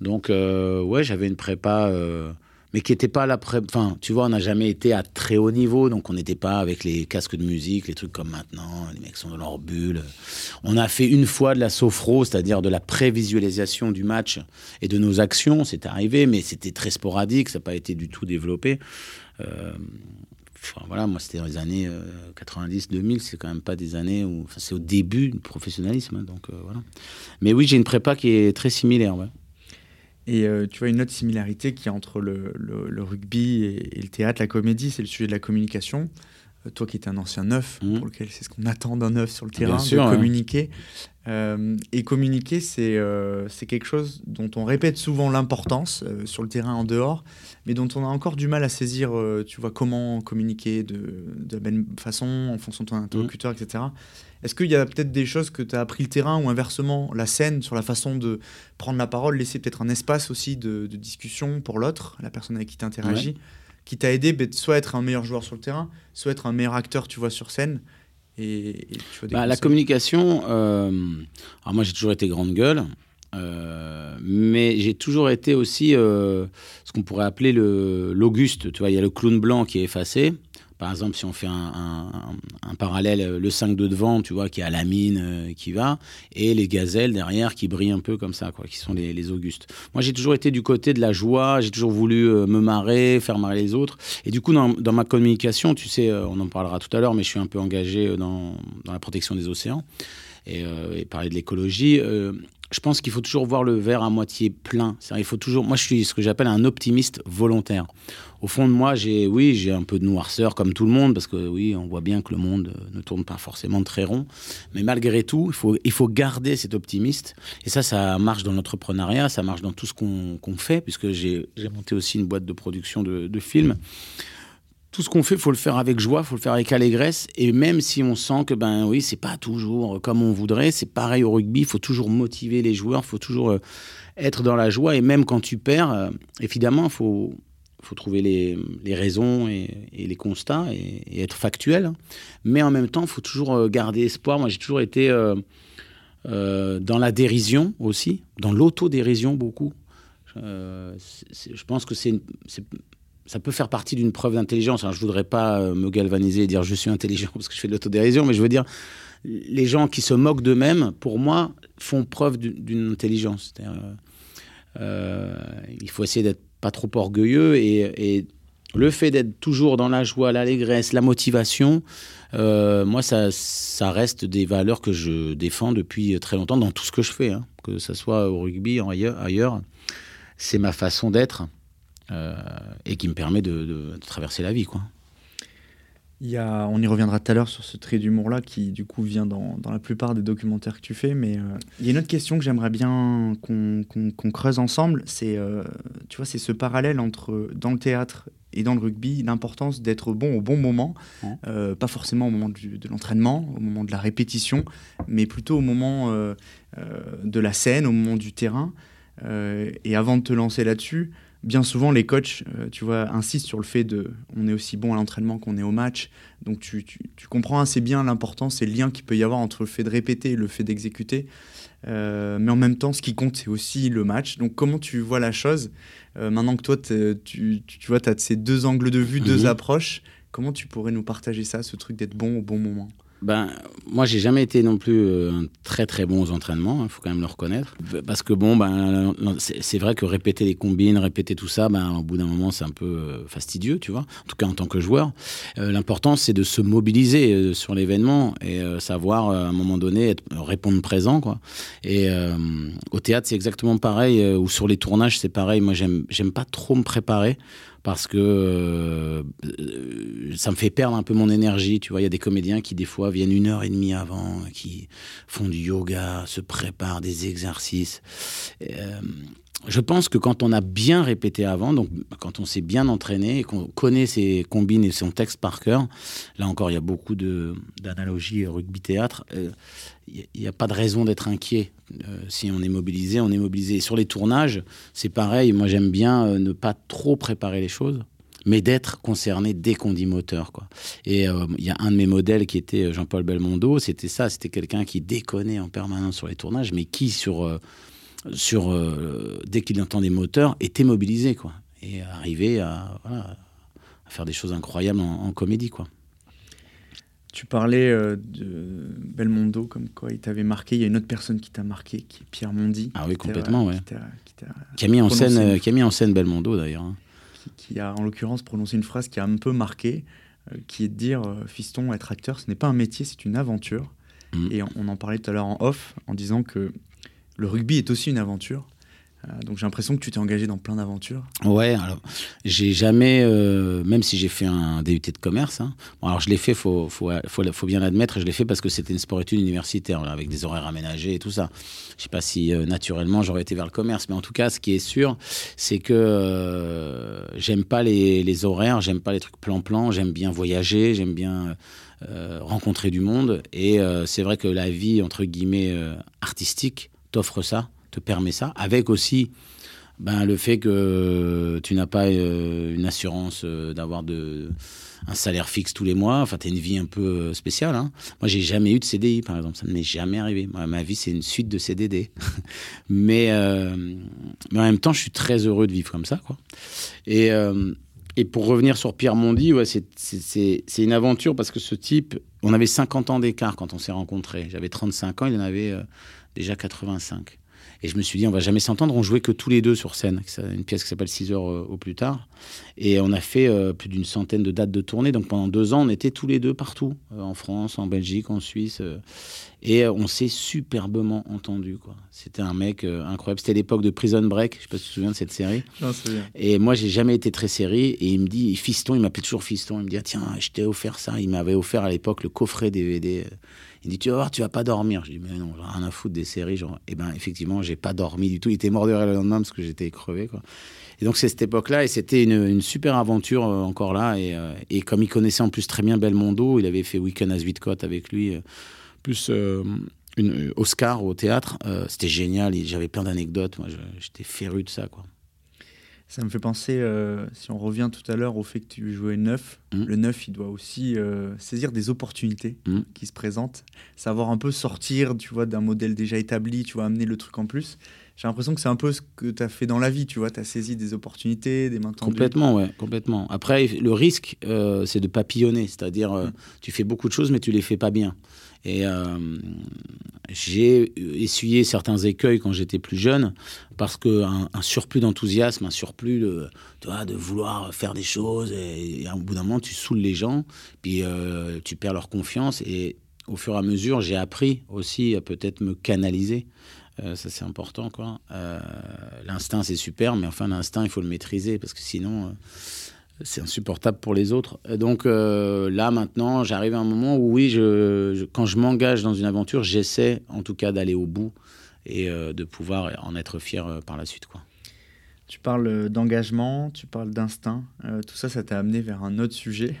[SPEAKER 1] Donc, euh, ouais, j'avais une prépa. Euh, mais qui n'était pas la pré... Enfin, tu vois, on n'a jamais été à très haut niveau, donc on n'était pas avec les casques de musique, les trucs comme maintenant, les mecs sont dans leur bulle. On a fait une fois de la sophro, c'est-à-dire de la prévisualisation du match et de nos actions, c'est arrivé, mais c'était très sporadique, ça n'a pas été du tout développé. Euh, enfin, voilà, moi, c'était dans les années 90, euh, 2000, c'est quand même pas des années où. Enfin, c'est au début du professionnalisme, hein, donc euh, voilà. Mais oui, j'ai une prépa qui est très similaire, ouais.
[SPEAKER 2] Et euh, tu vois, une autre similarité qui est entre le, le, rugby et, le théâtre, la comédie, c'est le sujet de la communication. Euh, toi qui es un ancien neuf, mmh. pour lequel c'est ce qu'on attend d'un neuf sur le terrain, de communiquer. Euh, et communiquer, c'est c'est quelque chose dont on répète souvent l'importance sur le terrain en dehors, mais dont on a encore du mal à saisir, tu vois, comment communiquer de, de la bonne façon, en fonction de ton interlocuteur, mmh. etc. Est-ce qu'il y a peut-être des choses que tu as appris le terrain ou inversement la scène sur la façon de prendre la parole, laisser peut-être un espace aussi de, discussion pour l'autre, la personne avec qui tu interagis, qui t'a aidé ben, soit être un meilleur joueur sur le terrain, soit être un meilleur acteur, tu vois, sur scène et,
[SPEAKER 1] bah, La communication, euh, alors moi j'ai toujours été grande gueule. Euh, mais j'ai toujours été aussi euh, ce qu'on pourrait appeler l'Auguste. Tu vois, il y a le clown blanc qui est effacé. Par exemple, si on fait un, parallèle, le 5 de devant, tu vois, qui a la mine euh, qui va, et les gazelles derrière qui brillent un peu comme ça, quoi, qui sont les, Augustes. Moi, j'ai toujours été du côté de la joie, j'ai toujours voulu euh, me marrer, faire marrer les autres. Et du coup, dans, ma communication, tu sais, euh, on en parlera tout à l'heure, mais je suis un peu engagé dans, la protection des océans et parler de l'écologie je pense qu'il faut toujours voir le verre à moitié plein. Il faut toujours. Moi, je suis ce que j'appelle un optimiste volontaire. Au fond de moi, j'ai, oui, j'ai un peu de noirceur comme tout le monde parce que oui, on voit bien que le monde euh, ne tourne pas forcément très rond. Mais malgré tout, il faut, il faut garder cet optimiste. Et ça, ça marche dans l'entrepreneuriat, ça marche dans tout ce qu'on, fait, puisque j'ai, monté aussi une boîte de production de, de films tout ce qu'on fait, faut le faire avec joie, faut le faire avec allégresse. Et même si on sent que ben oui, c'est pas toujours comme on voudrait, c'est pareil au rugby. Il faut toujours motiver les joueurs, il faut toujours euh, être dans la joie. Et même quand tu perds, euh, évidemment, faut faut trouver les, les raisons et, les constats et, être factuel. Mais en même temps, il faut toujours euh, garder espoir. Moi, j'ai toujours été dans la dérision aussi, dans l'autodérision beaucoup. je pense que c'est ça peut faire partie d'une preuve d'intelligence. Je je voudrais pas euh, me galvaniser et dire je suis intelligent (laughs) parce que je fais de l'autodérision, mais je veux dire, les gens qui se moquent d'eux-mêmes, pour moi, font preuve d'une intelligence. Euh, il faut essayer d'être pas trop orgueilleux et, le fait d'être toujours dans la joie, l'allégresse, la motivation, euh, moi, ça, ça reste des valeurs que je défends depuis très longtemps dans tout ce que je fais, hein. que ce soit au rugby, en ailleurs. ailleurs. C'est ma façon d'être. Euh, et qui me permet de, traverser la vie. Quoi.
[SPEAKER 2] Il y a, on y reviendra tout à l'heure sur ce trait d'humour-là qui, du coup, vient dans, dans, la plupart des documentaires que tu fais. Mais euh, il y a une autre question que j'aimerais bien qu'on creuse ensemble. C'est, euh, tu vois, c'est ce parallèle entre dans le théâtre et dans le rugby, l'importance d'être bon au bon moment. pas forcément au moment de l'entraînement, au moment de la répétition, mais plutôt au moment de la scène, au moment du terrain. et avant de te lancer là-dessus, bien souvent, les coachs, euh, tu vois, insistent sur le fait de, on est aussi bon à l'entraînement qu'on est au match. Donc, tu, comprends assez bien l'importance et le lien qu'il peut y avoir entre le fait de répéter et le fait d'exécuter. Euh, mais en même temps, ce qui compte, c'est aussi le match. Donc, comment tu vois la chose euh, Maintenant que toi, tu, tu, vois, tu as ces deux angles de vue, deux mhm. approches, comment tu pourrais nous partager ça, ce truc d'être bon au bon moment?
[SPEAKER 1] Ben, moi, j'ai jamais été non plus euh, très très bon aux entraînements, il hein, faut quand même le reconnaître. Parce que bon, ben, c'est vrai que répéter les combines, répéter tout ça, ben, au bout d'un moment, c'est un peu euh, fastidieux, tu vois. En tout cas, en tant que joueur, euh, l'important, c'est de se mobiliser sur l'événement et savoir à un moment donné être, répondre présent, quoi. Et au théâtre, c'est exactement pareil, ou sur les tournages, c'est pareil. Moi, j'aime pas trop me préparer parce que euh, ça me fait perdre un peu mon énergie. Tu vois, il y a des comédiens qui des fois viennent une heure et demie avant, qui font du yoga, se préparent des exercices. Euh, je pense que quand on a bien répété avant, donc quand on s'est bien entraîné et qu'on connaît ses combines et son texte par cœur, là encore, il y a beaucoup d'analogies rugby-théâtre, euh, il n'y a pas de raison d'être inquiet. Euh, si on est mobilisé, on est mobilisé. sur les tournages, c'est pareil. Moi, j'aime bien euh, ne pas trop préparer les choses mais d'être concerné dès qu'on dit moteur. Quoi. Et il y a un de mes modèles qui était Jean-Paul Belmondo, c'était ça, c'était quelqu'un qui déconnait en permanence sur les tournages, mais qui, sur sur, euh, dès qu'il entend des moteurs, était mobilisé. Quoi. Et arriver à, faire des choses incroyables en, comédie. quoi.
[SPEAKER 2] Tu parlais euh, de Belmondo, comme quoi il t'avait marqué. Il y a une autre personne qui t'a marqué, qui est Pierre Mondi.
[SPEAKER 1] Ah oui, complètement, ouais. Qui, a, mis en scène, qui a mis en scène Belmondo, d'ailleurs. Hein.
[SPEAKER 2] Qui, a, en l'occurrence, prononcé une phrase qui a un peu marqué, euh, qui est de dire euh, Fiston, être acteur, ce n'est pas un métier, c'est une aventure. Mm. Et on, en parlait tout à l'heure en off, en disant que le rugby est aussi une aventure. Euh, donc j'ai l'impression que tu t'es engagé dans plein d'aventures.
[SPEAKER 1] Ouais, alors j'ai jamais, euh, même si j'ai fait un DUT de commerce, hein. alors je l'ai fait, faut, faut bien l'admettre, je l'ai fait parce que c'était une sport-études universitaire, avec des horaires aménagés et tout ça. Je sais pas si euh, naturellement j'aurais été vers le commerce, mais en tout cas, ce qui est sûr, c'est que j'aime pas les, les horaires, j'aime pas les trucs plan-plan, j'aime bien voyager, j'aime bien rencontrer du monde, et c'est vrai que la vie, entre guillemets, artistique t'offre ça te permet ça, avec aussi ben, le fait que tu n'as pas euh, une assurance euh, d'avoir de, un salaire fixe tous les mois. Enfin, tu as une vie un peu euh, spéciale. Hein. Moi, j'ai jamais eu de CDI, par exemple. Ça ne m'est jamais arrivé. ma vie, c'est une suite de CDD. (laughs) mais, mais en même temps, je suis très heureux de vivre comme ça. Quoi. Et, et pour revenir sur Pierre Mondi, ouais, c'est une aventure parce que ce type, on avait 50 ans d'écart quand on s'est rencontrés. J'avais 35 ans, il en avait déjà 85. Et je me suis dit, on va jamais s'entendre. On jouait que tous les deux sur scène. Une pièce qui s'appelle 6 heures euh, au plus tard. Et on a fait euh, plus d'une centaine de dates de tournée. Donc pendant deux ans, on était tous les deux partout. Euh, en France, en Belgique, en Suisse. et on s'est superbement entendus. C'était un mec incroyable. C'était l'époque de Prison Break. Je sais pas si tu te souviens de cette série. Et moi, j'ai jamais été très série. Et il me dit, Fiston, il m'appelait toujours Fiston. Il me dit, ah, tiens, je t'ai offert ça. Il m'avait offert à l'époque le coffret DVD il dit Tu vas voir, tu vas pas dormir. Je dis Mais non, rien à foutre des séries. Genre, et eh ben effectivement, j'ai pas dormi du tout. Il était mort de rire le lendemain parce que j'étais crevé. Quoi. Et donc, c'est cette époque-là. Et c'était une, super aventure euh, encore là. Euh, et, comme il connaissait en plus très bien Belmondo, il avait fait Weekend à Zwitcote avec lui, euh, plus une Oscar au théâtre. c'était génial. J'avais plein d'anecdotes. Moi, j'étais féru de ça. quoi.
[SPEAKER 2] Ça me fait penser, euh, si on revient tout à l'heure au fait que tu jouais neuf, mmh. le neuf, il doit aussi euh, saisir des opportunités mmh. qui se présentent, savoir un peu sortir, tu vois, d'un modèle déjà établi, tu vois, amener le truc en plus. J'ai l'impression que c'est un peu ce que tu as fait dans la vie, tu vois, tu as saisi des opportunités, des mains tendues.
[SPEAKER 1] Complètement, ouais, complètement. Après, le risque, euh, c'est de papillonner, c'est-à-dire, mmh. tu fais beaucoup de choses, mais tu les fais pas bien. Et euh, j'ai essuyé certains écueils quand j'étais plus jeune, parce qu'un un surplus d'enthousiasme, un surplus de, de vouloir faire des choses, et, au bout d'un moment, tu saoules les gens, puis euh, tu perds leur confiance. Et au fur et à mesure, j'ai appris aussi à peut-être me canaliser. Euh, ça, c'est important. quoi. l'instinct, c'est super, mais enfin, l'instinct, il faut le maîtriser, parce que sinon c'est insupportable pour les autres. donc euh, là, maintenant, j'arrive à un moment où oui, je, quand je m'engage dans une aventure, j'essaie en tout cas d'aller au bout et euh, de pouvoir en être fier euh, par la suite. Quoi.
[SPEAKER 2] Tu parles d'engagement, tu parles d'instinct. tout ça, ça t'a amené vers un autre sujet.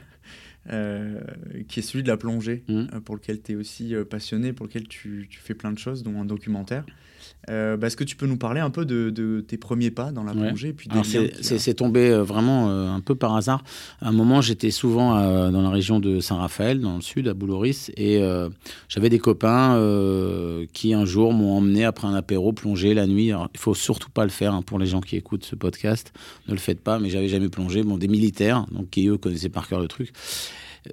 [SPEAKER 2] qui est celui de la plongée, mmh. pour lequel tu es aussi passionné, pour lequel tu, tu, fais plein de choses, dont un documentaire. Euh, bah, est-ce que tu peux nous parler un peu de, tes premiers pas dans la plongée puis
[SPEAKER 1] C'est tombé euh, vraiment euh, un peu par hasard. À un moment, j'étais souvent dans la région de Saint-Raphaël, dans le sud, à Bouloris, et j'avais des copains qui un jour m'ont emmené après un apéro plonger la nuit. Alors, il faut surtout pas le faire hein, pour les gens qui écoutent ce podcast. Ne le faites pas, mais j'avais jamais plongé. Bon, des militaires, donc qui eux connaissaient par cœur le truc.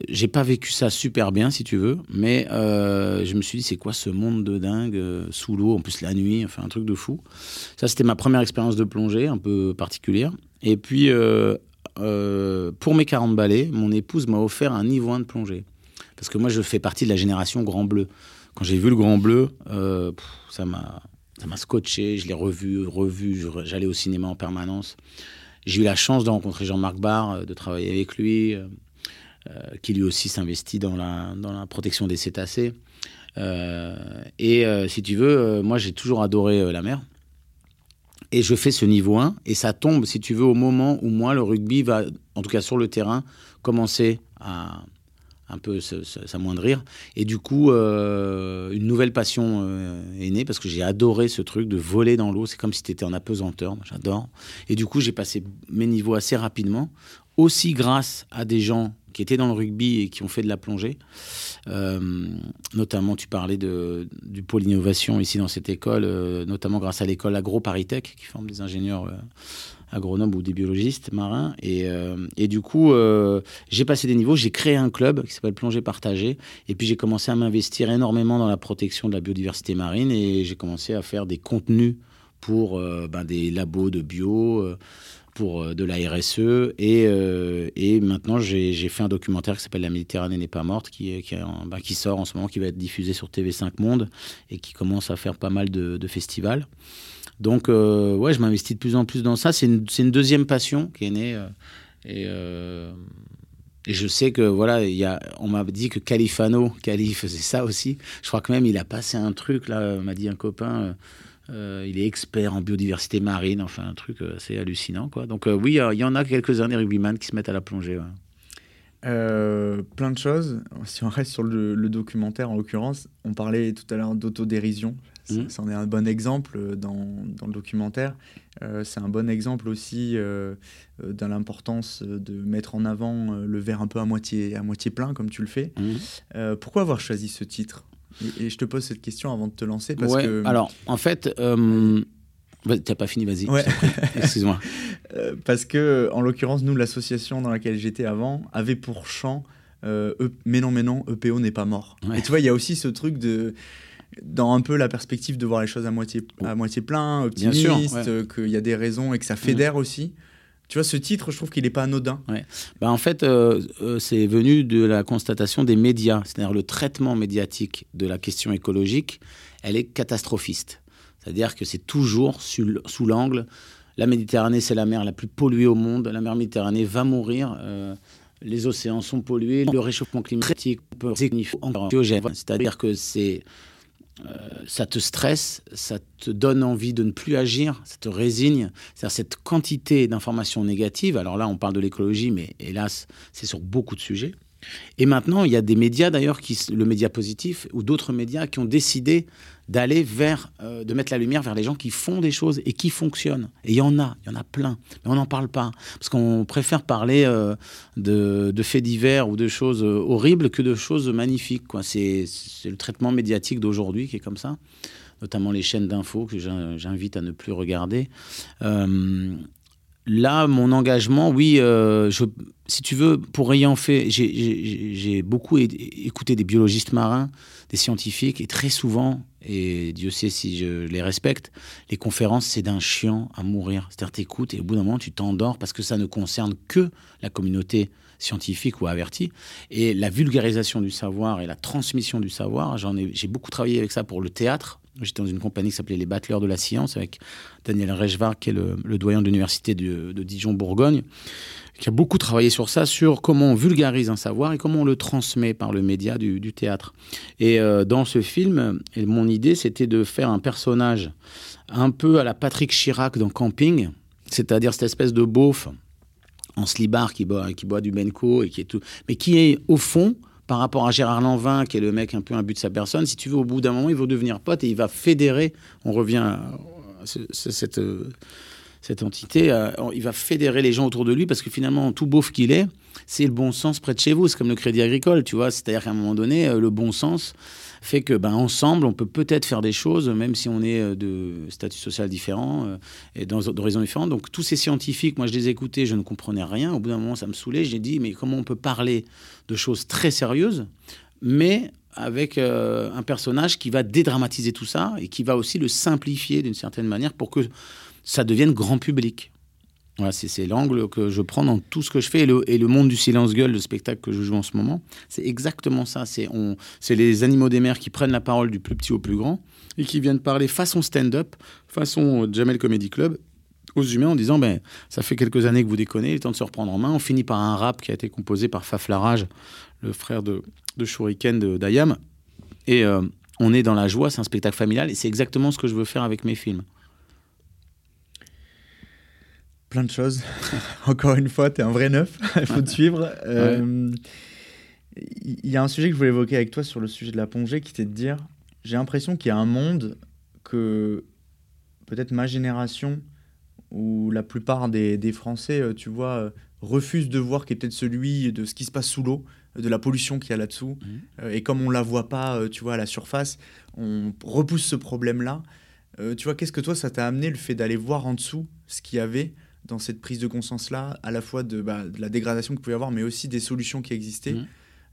[SPEAKER 1] J'ai pas vécu ça super bien, si tu veux, mais euh, je me suis dit, c'est quoi ce monde de dingue, euh, sous l'eau, en plus la nuit, enfin un truc de fou. Ça, c'était ma première expérience de plongée, un peu particulière. Et puis, euh, pour mes 40 balais, mon épouse m'a offert un niveau 1 de plongée. Parce que moi, je fais partie de la génération Grand Bleu. Quand j'ai vu le Grand Bleu, ça m'a ça m'a scotché, je l'ai revu, revu, j'allais au cinéma en permanence. J'ai eu la chance de rencontrer Jean-Marc Barr, de travailler avec lui. Euh, qui lui aussi s'investit dans la, protection des cétacés. Euh, et euh, si tu veux, moi j'ai toujours adoré la mer. Et je fais ce niveau 1, et ça tombe, si tu veux, au moment où moi, le rugby va, en tout cas sur le terrain, commencer à un peu s'amoindrir. Et du coup, une nouvelle passion est née, parce que j'ai adoré ce truc de voler dans l'eau. C'est comme si tu étais en apesanteur, j'adore. Et du coup, j'ai passé mes niveaux assez rapidement, aussi grâce à des gens qui étaient dans le rugby et qui ont fait de la plongée. Euh, notamment, tu parlais de, du pôle innovation ici dans cette école, euh, notamment grâce à l'école AgroParisTech, qui forme des ingénieurs euh, agronomes ou des biologistes marins. Et, et du coup, j'ai passé des niveaux, j'ai créé un club qui s'appelle Plongée Partagée. Et puis j'ai commencé à m'investir énormément dans la protection de la biodiversité marine et j'ai commencé à faire des contenus pour ben, des labos de bio euh, de la RSE. Et, euh, et maintenant, j'ai fait un documentaire qui s'appelle La Méditerranée n'est pas morte, qui, qui, bah, qui, sort en ce moment, qui va être diffusé sur TV5 Monde et qui commence à faire pas mal de, festivals. Donc, euh, ouais, je m'investis de plus en plus dans ça. C'est une, une, deuxième passion qui est née. et, et, je sais que, voilà, y a, on m'a dit que Califano, Cali faisait ça aussi. Je crois que même il a passé un truc, là, m'a dit un copain. Euh, il est expert en biodiversité marine, enfin un truc euh, assez hallucinant. Quoi. Donc euh, oui, il y en a quelques-uns des rugbyman qui se mettent à la plongée.
[SPEAKER 2] plein de choses. Si on reste sur le, documentaire, en l'occurrence, on parlait tout à l'heure d'autodérision. Mmh. C'en est un bon exemple dans, dans le documentaire. c'est un bon exemple aussi de l'importance de mettre en avant le verre un peu à moitié, à moitié plein, comme tu le fais. Mmh. pourquoi avoir choisi ce titre? Et, je te pose cette question avant de te lancer parce que...
[SPEAKER 1] Alors, en fait, euh, t'as pas fini, vas-y. (laughs) Excuse-moi.
[SPEAKER 2] Euh, parce que, en l'occurrence, nous, l'association dans laquelle j'étais avant avait pour chant euh, e, Mais non, mais non, EPO n'est pas mort. Et tu vois, il y a aussi ce truc de dans un peu la perspective de voir les choses à moitié, à moitié plein, optimiste, qu'il y a des raisons et que ça fédère aussi. Tu vois, ce titre, je trouve qu'il n'est pas anodin.
[SPEAKER 1] Ouais. Bah, en fait, euh, euh, c'est venu de la constatation des médias, c'est-à-dire le traitement médiatique de la question écologique, elle est catastrophiste. C'est-à-dire que c'est toujours sous l'angle, la Méditerranée, c'est la mer la plus polluée au monde, la mer Méditerranée va mourir. Euh, les océans sont pollués, le réchauffement climatique peut C'est-à-dire que c'est ça te stresse, ça te donne envie de ne plus agir, ça te résigne. C'est-à-dire cette quantité d'informations négatives. Alors là, on parle de l'écologie, mais hélas, c'est sur beaucoup de sujets. Et maintenant, il y a des médias d'ailleurs, le média positif ou d'autres médias qui ont décidé d'aller vers, euh, de mettre la lumière vers les gens qui font des choses et qui fonctionnent. Et il y en a, il y en a plein, mais on n'en parle pas. Parce qu'on préfère parler euh, de, faits divers ou de choses euh, horribles que de choses magnifiques. C'est le traitement médiatique d'aujourd'hui qui est comme ça, notamment les chaînes d'infos que j'invite à ne plus regarder. là, mon engagement, oui, si tu veux, pour ayant fait, j'ai beaucoup écouté des biologistes marins, des scientifiques, et très souvent, et Dieu sait si je les respecte, les conférences, c'est d'un chiant à mourir. C'est-à-dire, t'écoutes et au bout d'un moment, tu t'endors parce que ça ne concerne que la communauté scientifique ou avertie. Et la vulgarisation du savoir et la transmission du savoir, j'en ai, j'ai beaucoup travaillé avec ça pour le théâtre. J'étais dans une compagnie qui s'appelait Les Battleurs de la Science avec Daniel Rechvar, qui est le, doyen de l'université de, de Dijon-Bourgogne qui a beaucoup travaillé sur ça, sur comment on vulgarise un savoir et comment on le transmet par le média du, théâtre. Et euh, dans ce film, mon idée, c'était de faire un personnage un peu à la Patrick Chirac dans Camping, c'est-à-dire cette espèce de beauf en slibard qui boit, qui boit du Benko et qui est tout, mais qui est au fond par rapport à Gérard Lanvin, qui est le mec un peu un but de sa personne, si tu veux, au bout d'un moment, il va devenir pote et il va fédérer. On revient à cette, cette entité, euh, il va fédérer les gens autour de lui parce que finalement, tout beauf qu'il est, c'est le bon sens près de chez vous. C'est comme le crédit agricole, tu vois. C'est-à-dire qu'à un moment donné, euh, le bon sens fait que, ben, ensemble, on peut peut-être faire des choses, même si on est euh, de statut social différent et d'horizons différents. Donc, tous ces scientifiques, moi, je les écoutais, je ne comprenais rien. Au bout d'un moment, ça me saoulait. J'ai dit, mais comment on peut parler de choses très sérieuses, mais avec un personnage qui va dédramatiser tout ça et qui va aussi le simplifier d'une certaine manière pour que ça devienne grand public? C'est l'angle que je prends dans tout ce que je fais. Et le, monde du silence-gueule, le spectacle que je joue en ce moment, c'est exactement ça. C'est les animaux des mers qui prennent la parole du plus petit au plus grand et qui viennent parler façon stand-up, façon Jamel Comedy Club, aux humains en disant ben, Ça fait quelques années que vous déconnez, il est temps de se reprendre en main. On finit par un rap qui a été composé par Faf Larage, le frère de, de Shuriken d'Ayam. Et euh, on est dans la joie, c'est un spectacle familial et c'est exactement ce que je veux faire avec mes films
[SPEAKER 2] plein de choses. (laughs) Encore une fois, tu es un vrai neuf, (laughs) il faut te suivre. Euh, il y a un sujet que je voulais évoquer avec toi sur le sujet de la plongée, qui était de dire, j'ai l'impression qu'il y a un monde que peut-être ma génération ou la plupart des, des Français, euh, tu vois, euh, refusent de voir, qui est peut-être celui de ce qui se passe sous l'eau, de la pollution qu'il y a là-dessous. Mmh. Et comme on la voit pas, tu vois, à la surface, on repousse ce problème-là. tu vois, qu'est-ce que toi, ça t'a amené le fait d'aller voir en dessous ce qu'il y avait dans cette prise de conscience-là, à la fois de, bah, de la dégradation qu'il pouvait y avoir, mais aussi des solutions qui existaient.
[SPEAKER 1] Mhm.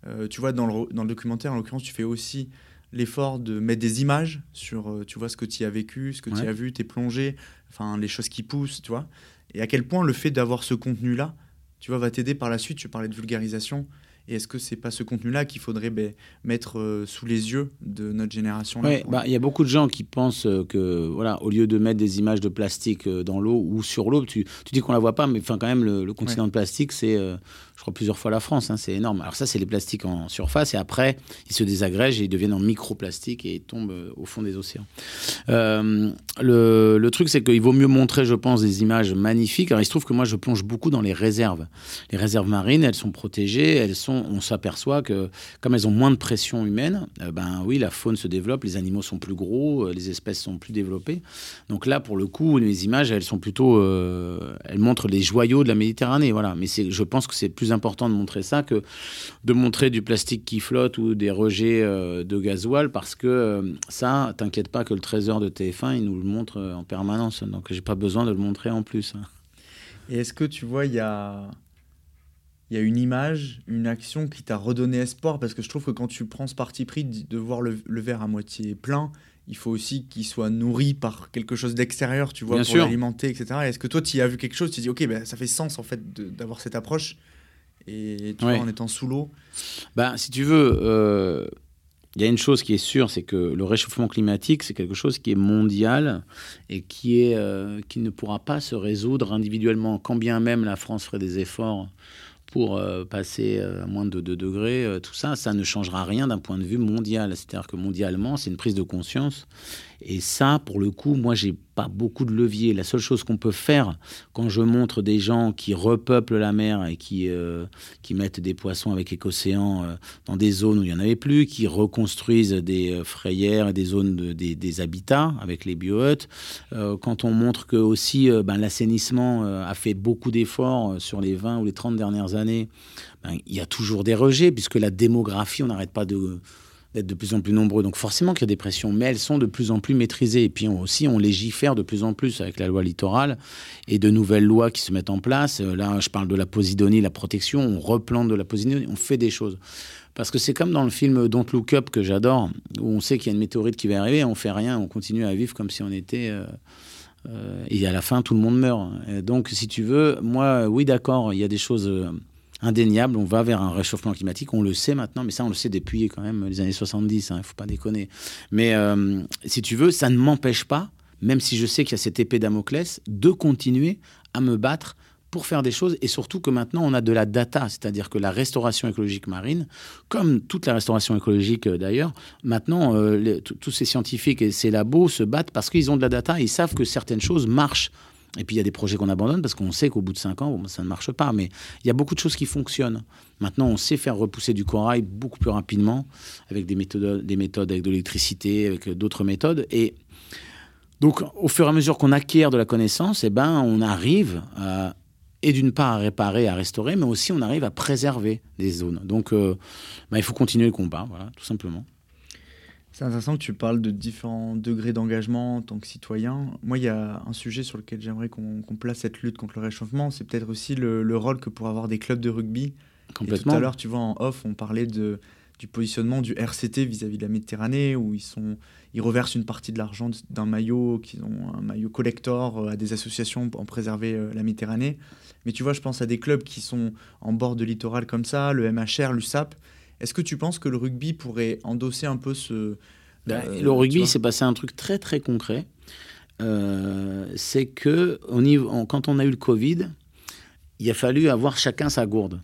[SPEAKER 2] Euh, tu vois, dans le, dans le documentaire, en l'occurrence, tu fais aussi l'effort de mettre des images sur, euh, tu vois, ce que tu as vécu, ce que tu as vu, tes plongées, enfin, les choses qui poussent, tu vois. Et à quel point le fait d'avoir ce contenu-là, tu vois, va t'aider par la suite. Tu parlais de vulgarisation. Et est-ce que c'est pas ce contenu-là qu'il faudrait ben, mettre euh, sous les yeux de notre génération
[SPEAKER 1] bah, il y a beaucoup de gens qui pensent euh, que, voilà, au lieu de mettre des images de plastique euh, dans l'eau ou sur l'eau, tu, tu dis qu'on la voit pas, mais enfin, quand même, le, le continent de plastique, c'est, euh, je crois, plusieurs fois la France, hein, c'est énorme. Alors, ça, c'est les plastiques en surface, et après, ils se désagrègent et ils deviennent en microplastique et ils tombent au fond des océans. Euh, le, le truc, c'est qu'il vaut mieux montrer, je pense, des images magnifiques. Alors, il se trouve que moi, je plonge beaucoup dans les réserves. Les réserves marines, elles sont protégées, elles sont, on s'aperçoit que comme elles ont moins de pression humaine, euh, ben oui, la faune se développe, les animaux sont plus gros, euh, les espèces sont plus développées. Donc là, pour le coup, les images, elles sont plutôt, euh, elles montrent les joyaux de la Méditerranée, voilà. Mais je pense que c'est plus important de montrer ça que de montrer du plastique qui flotte ou des rejets de gasoil, parce que ça, t'inquiète pas que le trésor de TF1, il nous le montre en permanence. Donc j'ai pas besoin de le montrer en plus. hein.
[SPEAKER 2] Et est-ce que tu vois, il y a, il y a une image, une action qui t'a redonné espoir Parce que je trouve que quand tu prends ce parti pris de voir le, le verre à moitié plein, il faut aussi qu'il soit nourri par quelque chose d'extérieur, tu vois,
[SPEAKER 1] Bien
[SPEAKER 2] pour l'alimenter, etc. Est-ce que toi, tu y as vu quelque chose Tu dis, ok, ben, ça fait sens en fait d'avoir cette approche. Et tu
[SPEAKER 1] Ouais.
[SPEAKER 2] vois, en étant sous l'eau?
[SPEAKER 1] Ben, si tu veux, euh, il y a une chose qui est sûre, c'est que le réchauffement climatique, c'est quelque chose qui est mondial et qui, est, euh, qui ne pourra pas se résoudre individuellement. Quand bien même la France ferait des efforts pour euh, passer euh, à moins de 2 degrés, euh, tout ça, ça ne changera rien d'un point de vue mondial. C'est-à-dire que mondialement, c'est une prise de conscience. Et ça, pour le coup, moi, j'ai pas beaucoup de levier. La seule chose qu'on peut faire quand je montre des gens qui repeuplent la mer et qui, euh, qui mettent des poissons avec écocéans euh, dans des zones où il n'y en avait plus, qui reconstruisent des euh, frayères et des zones de, des, habitats avec les biohuttes. Euh, quand on montre que aussi ben, l'assainissement a fait beaucoup d'efforts sur les 20 ou les 30 dernières années, ben, il y a toujours des rejets puisque la démographie, on n'arrête pas de d'être de plus en plus nombreux. Donc forcément qu'il y a des pressions, mais elles sont de plus en plus maîtrisées. Et puis on- aussi, on légifère de plus en plus avec la loi littorale et de nouvelles lois qui se mettent en place. Euh, Là, je parle de la posidonie, la protection, on replante de la posidonie, on fait des choses. Parce que c'est comme dans le film Don't Look Up que j'adore, où on sait qu'il y a une météorite qui va arriver, on fait rien, on continue à vivre comme si on était... euh, euh, et à la fin, tout le monde meurt. Donc, si tu veux, moi, oui, d'accord, il y a des choses indéniables. On va vers un réchauffement climatique. On le sait maintenant, mais ça, on le sait depuis quand même les années 70. Il ne faut pas déconner. Mais euh, si tu veux, ça ne m'empêche pas, même si je sais qu'il y a cette épée Damoclès, de continuer à me battre pour faire des choses et surtout que maintenant on a de la data, c'est-à-dire que la restauration écologique marine, comme toute la restauration écologique euh, d'ailleurs, maintenant euh, tous ces scientifiques et ces labos se battent parce qu'ils ont de la data, ils savent que certaines choses marchent. Et puis il y a des projets qu'on abandonne parce qu'on sait qu'au bout de 5 ans, ça ne marche pas. Mais il y a beaucoup de choses qui fonctionnent. Maintenant, on sait faire repousser du corail beaucoup plus rapidement avec des méthodes, des méthodes avec de l'électricité, avec euh, d'autres méthodes. Et donc, au fur et à mesure qu'on acquiert de la connaissance, eh ben, on arrive à, et d'une part à réparer, à restaurer, mais aussi on arrive à préserver des zones. Donc, euh, ben, il faut continuer le combat, voilà, tout simplement.
[SPEAKER 2] C'est intéressant que tu parles de différents degrés d'engagement en tant que citoyen. Moi, il y a un sujet sur lequel j'aimerais qu'on place cette lutte contre le réchauffement. C'est peut-être aussi le, le rôle que pourraient avoir des clubs de rugby. Et
[SPEAKER 1] Complètement.
[SPEAKER 2] tout à l'heure, tu vois, en off, on parlait de, du positionnement du RCT vis-à-vis de la Méditerranée, où ils, sont, ils reversent une partie de l'argent d'un maillot, qu'ils ont un maillot collector euh, à des associations pour en préserver euh, la Méditerranée. Mais tu vois, je pense à des clubs qui sont en bord de littoral comme ça, le MHR, l'USAP. Est-ce que tu penses que le rugby pourrait endosser un peu ce...
[SPEAKER 1] Ben,
[SPEAKER 2] euh,
[SPEAKER 1] le rugby, s'est passé un truc très très concret. Euh, c'est que quand on a eu le Covid, il a fallu avoir chacun sa gourde.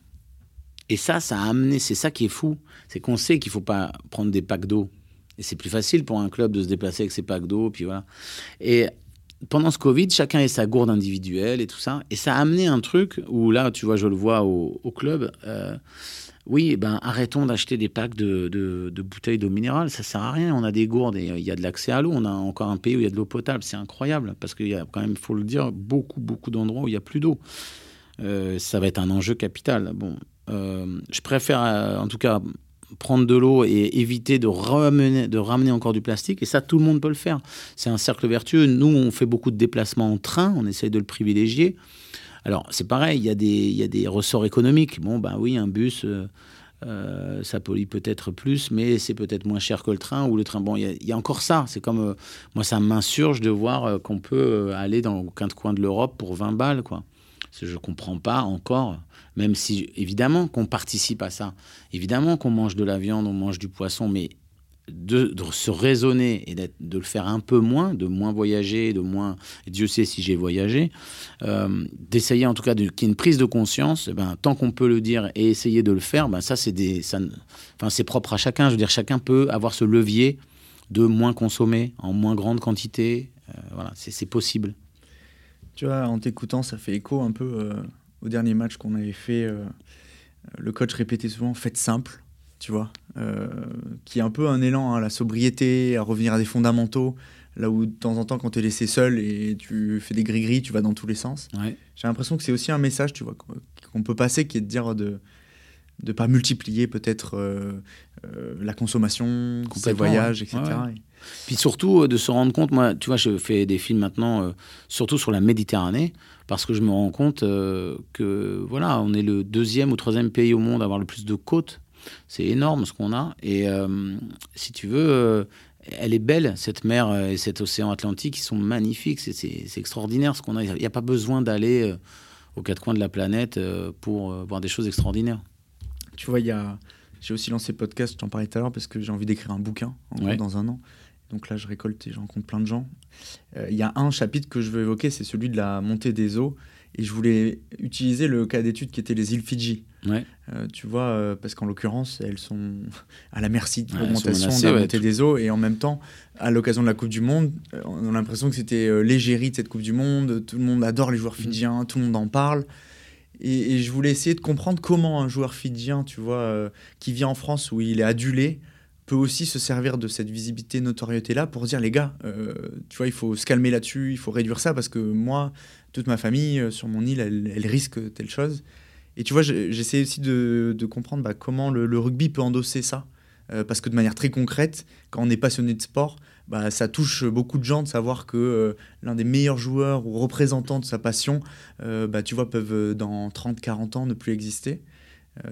[SPEAKER 1] Et ça, ça a amené, c'est ça qui est fou, c'est qu'on sait qu'il faut pas prendre des packs d'eau. Et c'est plus facile pour un club de se déplacer avec ses packs d'eau, puis voilà. Et pendant ce Covid, chacun a sa gourde individuelle et tout ça. Et ça a amené un truc où là, tu vois, je le vois au, au club. euh, oui, eh ben, arrêtons d'acheter des packs de, de- bouteilles d'eau minérale. Ça sert à rien. On a des gourdes et euh, il y a de l'accès à l'eau. On a encore un pays où il y a de l'eau potable. C'est incroyable parce qu'il y a quand même, faut le dire, beaucoup, beaucoup d'endroits où il n'y a plus d'eau. Euh, ça va être un enjeu capital. Bon, euh, je préfère, en tout cas, prendre de l'eau et éviter de ramener, de ramener encore du plastique. Et ça, tout le monde peut le faire. C'est un cercle vertueux. Nous, on fait beaucoup de déplacements en train, on essaye de le privilégier. Alors, c'est pareil, il y, a des, ressorts économiques. Bon, ben oui, un bus, euh, euh, ça pollue peut-être plus, mais c'est peut-être moins cher que le train ou le train. Bon, il y, a encore ça. C'est comme, euh, moi, ça m'insurge de voir qu'on peut aller dans aucun coin de l'Europe pour 20 balles, quoi. Je ne comprends pas encore, même si, évidemment, qu'on participe à ça. Évidemment qu'on mange de la viande, on mange du poisson, mais de, se raisonner et de le faire un peu moins, de moins voyager, de moins. Dieu sait si j'ai voyagé, euh, d'essayer en tout cas qu'il y ait une prise de conscience. Eh ben, tant qu'on peut le dire et essayer de le faire, ben, ça c'est des, enfin c'est propre à chacun. Je veux dire, chacun peut avoir ce levier de moins consommer en moins grande quantité. Euh, voilà, c'est possible.
[SPEAKER 2] Tu vois, en t'écoutant, ça fait écho un peu euh, au dernier match qu'on avait fait. le coach répétait souvent faites simple tu vois, euh, qui est un peu un élan à la sobriété, à revenir à des fondamentaux, là où de temps en temps, quand tu es laissé seul et tu fais des gris-gris, tu vas dans tous les sens. J'ai l'impression que c'est aussi un message, tu vois, qu'on peut passer, qui est de dire de ne pas multiplier peut-être euh, euh, la consommation, les voyages, etc.
[SPEAKER 1] Puis surtout de se rendre compte, moi, tu vois, je fais des films maintenant, surtout sur la Méditerranée, parce que je me rends compte que, voilà, on est le deuxième ou troisième pays au monde à avoir le plus de côtes. C'est énorme ce qu'on a. Et euh, si tu veux, euh, elle est belle, cette mer euh, et cet océan Atlantique, ils sont magnifiques. C'est extraordinaire ce qu'on a. Il n'y a pas besoin d'aller aux quatre coins de la planète pour voir des choses extraordinaires.
[SPEAKER 2] Tu vois, il y a... j'ai aussi lancé le podcast, je t'en parlais tout à l'heure, parce que j'ai envie d'écrire un bouquin dans un an. Donc là, je récolte et je rencontre plein de gens. Il y a un chapitre que je veux évoquer, c'est celui de la montée des eaux. Et je voulais utiliser le cas d'étude qui était les îles Fidji.
[SPEAKER 1] Ouais.
[SPEAKER 2] Euh, tu vois, euh, parce qu'en l'occurrence, elles sont (laughs) à la merci de l'augmentation de la montée des eaux. Et en même temps, à l'occasion de la Coupe du Monde, euh, on a l'impression que c'était l'égérie de cette Coupe du Monde. Tout le monde adore les joueurs mm. fidjiens, tout le monde en parle. Et, je voulais essayer de comprendre comment un joueur fidjien, tu vois, qui vit en France où il est adulé, peut aussi se servir de cette visibilité, notoriété-là pour dire, les gars, tu vois, il faut se calmer là-dessus, il faut réduire ça parce que moi, toute ma famille sur mon île, elle, risque telle chose. Et tu vois, j'essaie aussi de, comprendre bah, comment le, rugby peut endosser ça. Euh, parce que de manière très concrète, quand on est passionné de sport, bah, ça touche beaucoup de gens de savoir que euh, l'un des meilleurs joueurs ou représentants de sa passion, euh, bah, tu vois, peuvent dans 30-40 ans ne plus exister.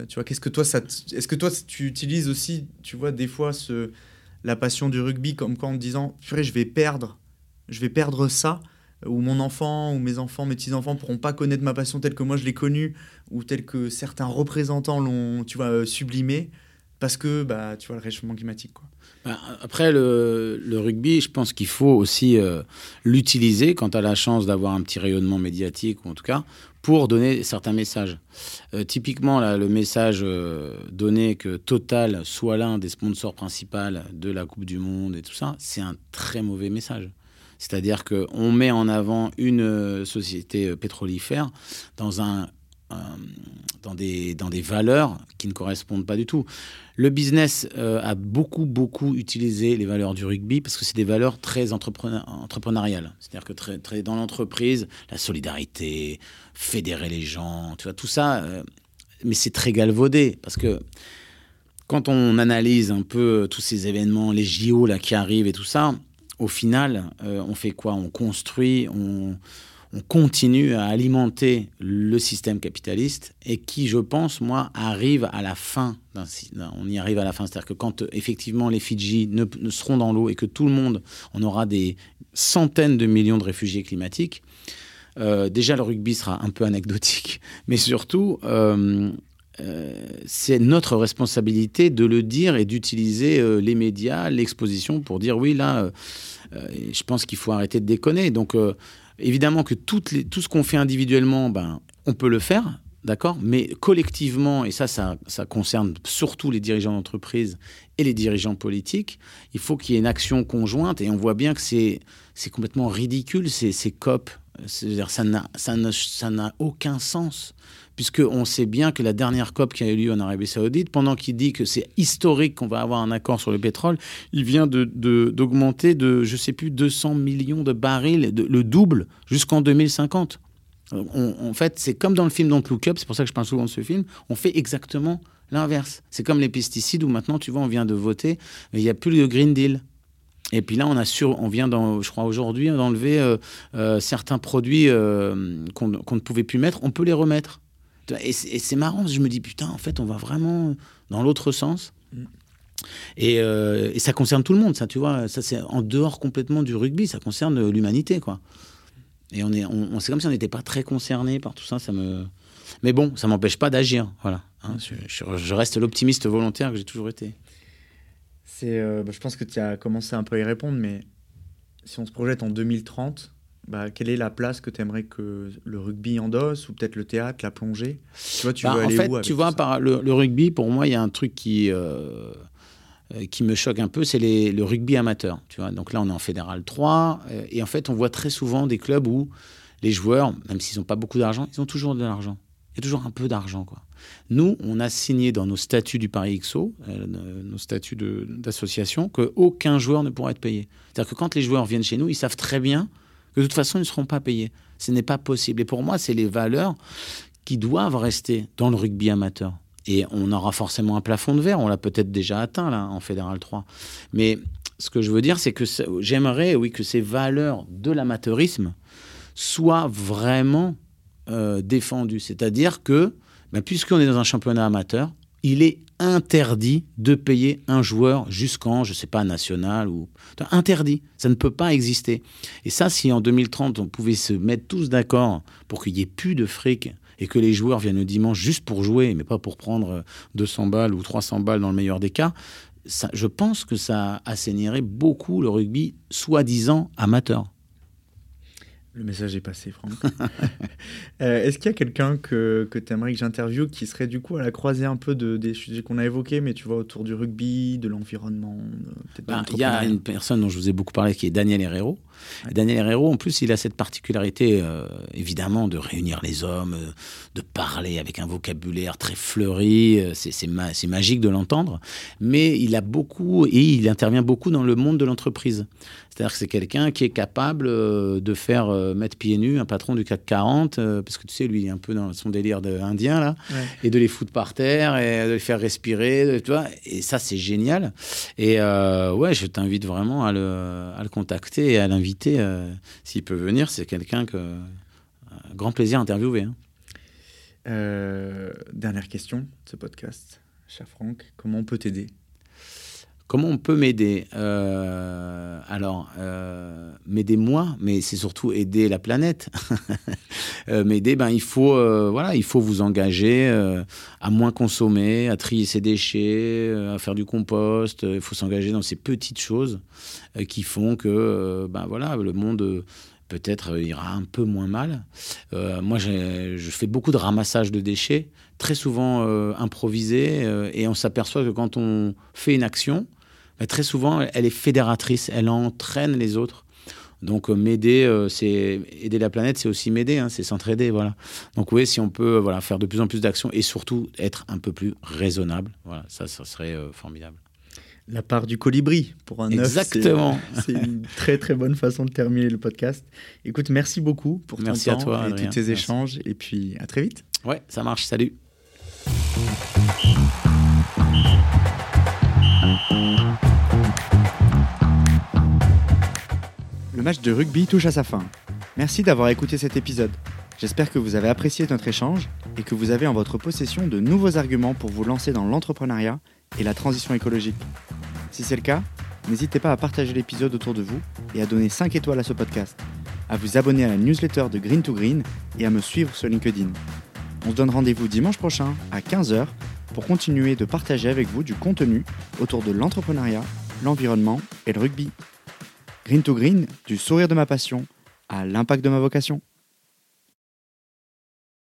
[SPEAKER 2] Tu vois, qu'est-ce que toi, ça est-ce que toi, tu utilises aussi, tu vois, des fois, ce, la passion du rugby comme quoi en te disant, je vais perdre, je vais perdre ça où mon enfant ou mes enfants, mes petits-enfants pourront pas connaître ma passion telle que moi je l'ai connue ou telle que certains représentants l'ont, tu vois, euh, sublimée parce que, bah, tu vois, le réchauffement climatique, quoi.
[SPEAKER 1] Bah, après, le, le, rugby, je pense qu'il faut aussi euh, l'utiliser quand tu as la chance d'avoir un petit rayonnement médiatique, ou en tout cas, pour donner certains messages. Euh, typiquement, le message donné que Total soit l'un des sponsors principaux de la Coupe du Monde et tout ça, c'est un très mauvais message. C'est-à-dire qu'on met en avant une euh, société euh, pétrolifère dans, des, valeurs qui ne correspondent pas du tout. Le business euh, a beaucoup, beaucoup utilisé les valeurs du rugby parce que c'est des valeurs très entrepreneuriales. C'est-à-dire que dans l'entreprise, la solidarité, fédérer les gens, tu vois, tout ça, mais c'est très galvaudé parce que quand on analyse un peu tous ces événements, les JO là, qui arrivent et tout ça, au final, euh, on fait quoi? On construit, on, continue à alimenter le système capitaliste et qui, je pense, moi, arrive à la fin. On y arrive à la fin. C'est-à-dire que quand effectivement les Fidji ne, seront dans l'eau et que tout le monde, on aura des centaines de millions de réfugiés climatiques, euh, déjà le rugby sera un peu anecdotique, (laughs) mais surtout, euh, c'est notre responsabilité de le dire et d'utiliser les médias, l'exposition pour dire oui, là, euh, je pense qu'il faut arrêter de déconner. Donc, euh, évidemment que tout ce qu'on fait individuellement, ben, on peut le faire, d'accord? Mais collectivement, et ça, ça, ça concerne surtout les dirigeants d'entreprise et les dirigeants politiques, il faut qu'il y ait une action conjointe. Et on voit bien que c'est complètement ridicule, ces, ces COP. Ça n'a aucun sens puisqu'on sait bien que la dernière COP qui a eu lieu en Arabie Saoudite, pendant qu'il dit que c'est historique qu'on va avoir un accord sur le pétrole, il vient d'augmenter de, je sais plus, 200 millions de barils, le double, jusqu'en 2050. en fait, c'est comme dans le film Don't Look Up, c'est pour ça que je parle souvent de ce film, on fait exactement L'inverse. C'est comme les pesticides où maintenant, tu vois, on vient de voter, mais il n'y a plus le Green Deal. Et puis là, on, a sur, on vient, dans, je crois aujourd'hui, d'enlever euh, euh, certains produits euh, qu'on ne pouvait plus mettre. On peut les remettre. Et c'est marrant, je me dis, putain, en fait, on va vraiment dans l'autre sens. Mm. Et, et, ça concerne tout le monde, ça, tu vois. Ça, c'est en dehors complètement du rugby, ça concerne l'humanité, quoi. Et on est, on, c'est comme si on n'était pas très concerné par tout ça. Ça me, mais bon, ça m'empêche pas d'agir. Voilà. Hein. je, reste l'optimiste volontaire que j'ai toujours été.
[SPEAKER 2] C'est, euh, bah, je pense que tu as commencé un peu à y répondre, mais si on se projette en 2030, bah, quelle est la place que tu aimerais que le rugby endosse ou peut-être le théâtre, la plongée?
[SPEAKER 1] Tu vois, tu bah, en fait, tu vois, par le, rugby, pour moi, il y a un truc qui euh, euh, qui me choque un peu, c'est le rugby amateur. Tu vois, donc là, on est en fédéral 3 et en fait, on voit très souvent des clubs où les joueurs, même s'ils n'ont pas beaucoup d'argent, ils ont toujours de l'argent y a toujours un peu d'argent. quoi. Nous, on a signé dans nos statuts du Paris XO, euh, nos statuts d'association, qu'aucun joueur ne pourra être payé. C'est-à-dire que quand les joueurs viennent chez nous, ils savent très bien que de toute façon, ils ne seront pas payés. Ce n'est pas possible. Et pour moi, c'est les valeurs qui doivent rester dans le rugby amateur. Et on aura forcément un plafond de verre, on l'a peut-être déjà atteint là en Fédéral 3. Mais ce que je veux dire, c'est que j'aimerais, oui, que ces valeurs de l'amateurisme soient vraiment euh, défendu. C'est-à-dire que, ben, puisqu'on est dans un championnat amateur, il est interdit de payer un joueur jusqu'en, je ne sais pas, national ou interdit. Ça ne peut pas exister. Et ça, si en 2030 on pouvait se mettre tous d'accord pour qu'il y ait plus de fric et que les joueurs viennent le dimanche juste pour jouer, mais pas pour prendre 200 balles ou 300 balles dans le meilleur des cas, je pense que ça assainirait beaucoup le rugby soi-disant amateur.
[SPEAKER 2] Le message est passé, Franck. (laughs) Euh, est-ce qu'il y a quelqu'un que, que tu aimerais que j'interviewe qui serait du coup à la croisée un peu de, des sujets qu'on a évoqués, mais tu vois, autour du rugby, de l'environnement
[SPEAKER 1] bah, Il y a une personne dont je vous ai beaucoup parlé qui est Daniel Herrero. Daniel Herrero, en plus, il a cette particularité, euh, évidemment, de réunir les hommes, euh, de parler avec un vocabulaire très fleuri. c'est magique de l'entendre. Mais il a beaucoup, et il intervient beaucoup dans le monde de l'entreprise. C'est-à-dire que c'est quelqu'un qui est capable euh, de faire euh, mettre pieds nus un patron du CAC 40, euh, parce que tu sais, lui, il est un peu dans son délire indien, là, et de les foutre par terre, et de les faire respirer, tu vois, et ça, c'est génial. Et ouais, je t'invite vraiment à le, à le, contacter et à l'inviter, s'il peut venir, c'est quelqu'un que... grand plaisir à interviewer.
[SPEAKER 2] Hein. dernière question de ce podcast, cher Franck, comment on peut t'aider?
[SPEAKER 1] Comment on peut m'aider euh, Alors, euh, m'aider moi, mais c'est surtout aider la planète. (laughs) euh, m'aider, ben il faut, euh, voilà, il faut vous engager à moins consommer, à trier ses déchets, à faire du compost. Il faut s'engager dans ces petites choses qui font que, ben voilà, le monde peut-être ira un peu moins mal. moi, je fais beaucoup de ramassage de déchets, très souvent improvisé, et on s'aperçoit que quand on fait une action, très souvent, elle est fédératrice, elle entraîne les autres. Donc euh, m'aider, euh, c'est aider la planète, c'est aussi m'aider, hein, c'est s'entraider, voilà. Donc oui, si on peut euh, voilà faire de plus en plus d'actions et surtout être un peu plus raisonnable, voilà, ça, ça serait formidable.
[SPEAKER 2] La part du colibri pour un
[SPEAKER 1] Exactement. (laughs)
[SPEAKER 2] C'est une très très bonne façon de terminer le podcast. Écoute, merci beaucoup pour ton temps à toi, et tous tes échanges et puis à très vite.
[SPEAKER 1] Ouais, ça marche. Salut.
[SPEAKER 2] Le match de rugby touche à sa fin. Merci d'avoir écouté cet épisode. J'espère que vous avez apprécié notre échange et que vous avez en votre possession de nouveaux arguments pour vous lancer dans l'entrepreneuriat et la transition écologique. Si c'est le cas, n'hésitez pas à partager l'épisode autour de vous et à donner 5 étoiles à ce podcast, à vous abonner à la newsletter de Green to Green et à me suivre sur LinkedIn. On se donne rendez-vous dimanche prochain à 15h pour continuer de partager avec vous du contenu autour de l'entrepreneuriat, l'environnement et le rugby. Green to Green, du sourire de ma passion à l'impact de ma vocation.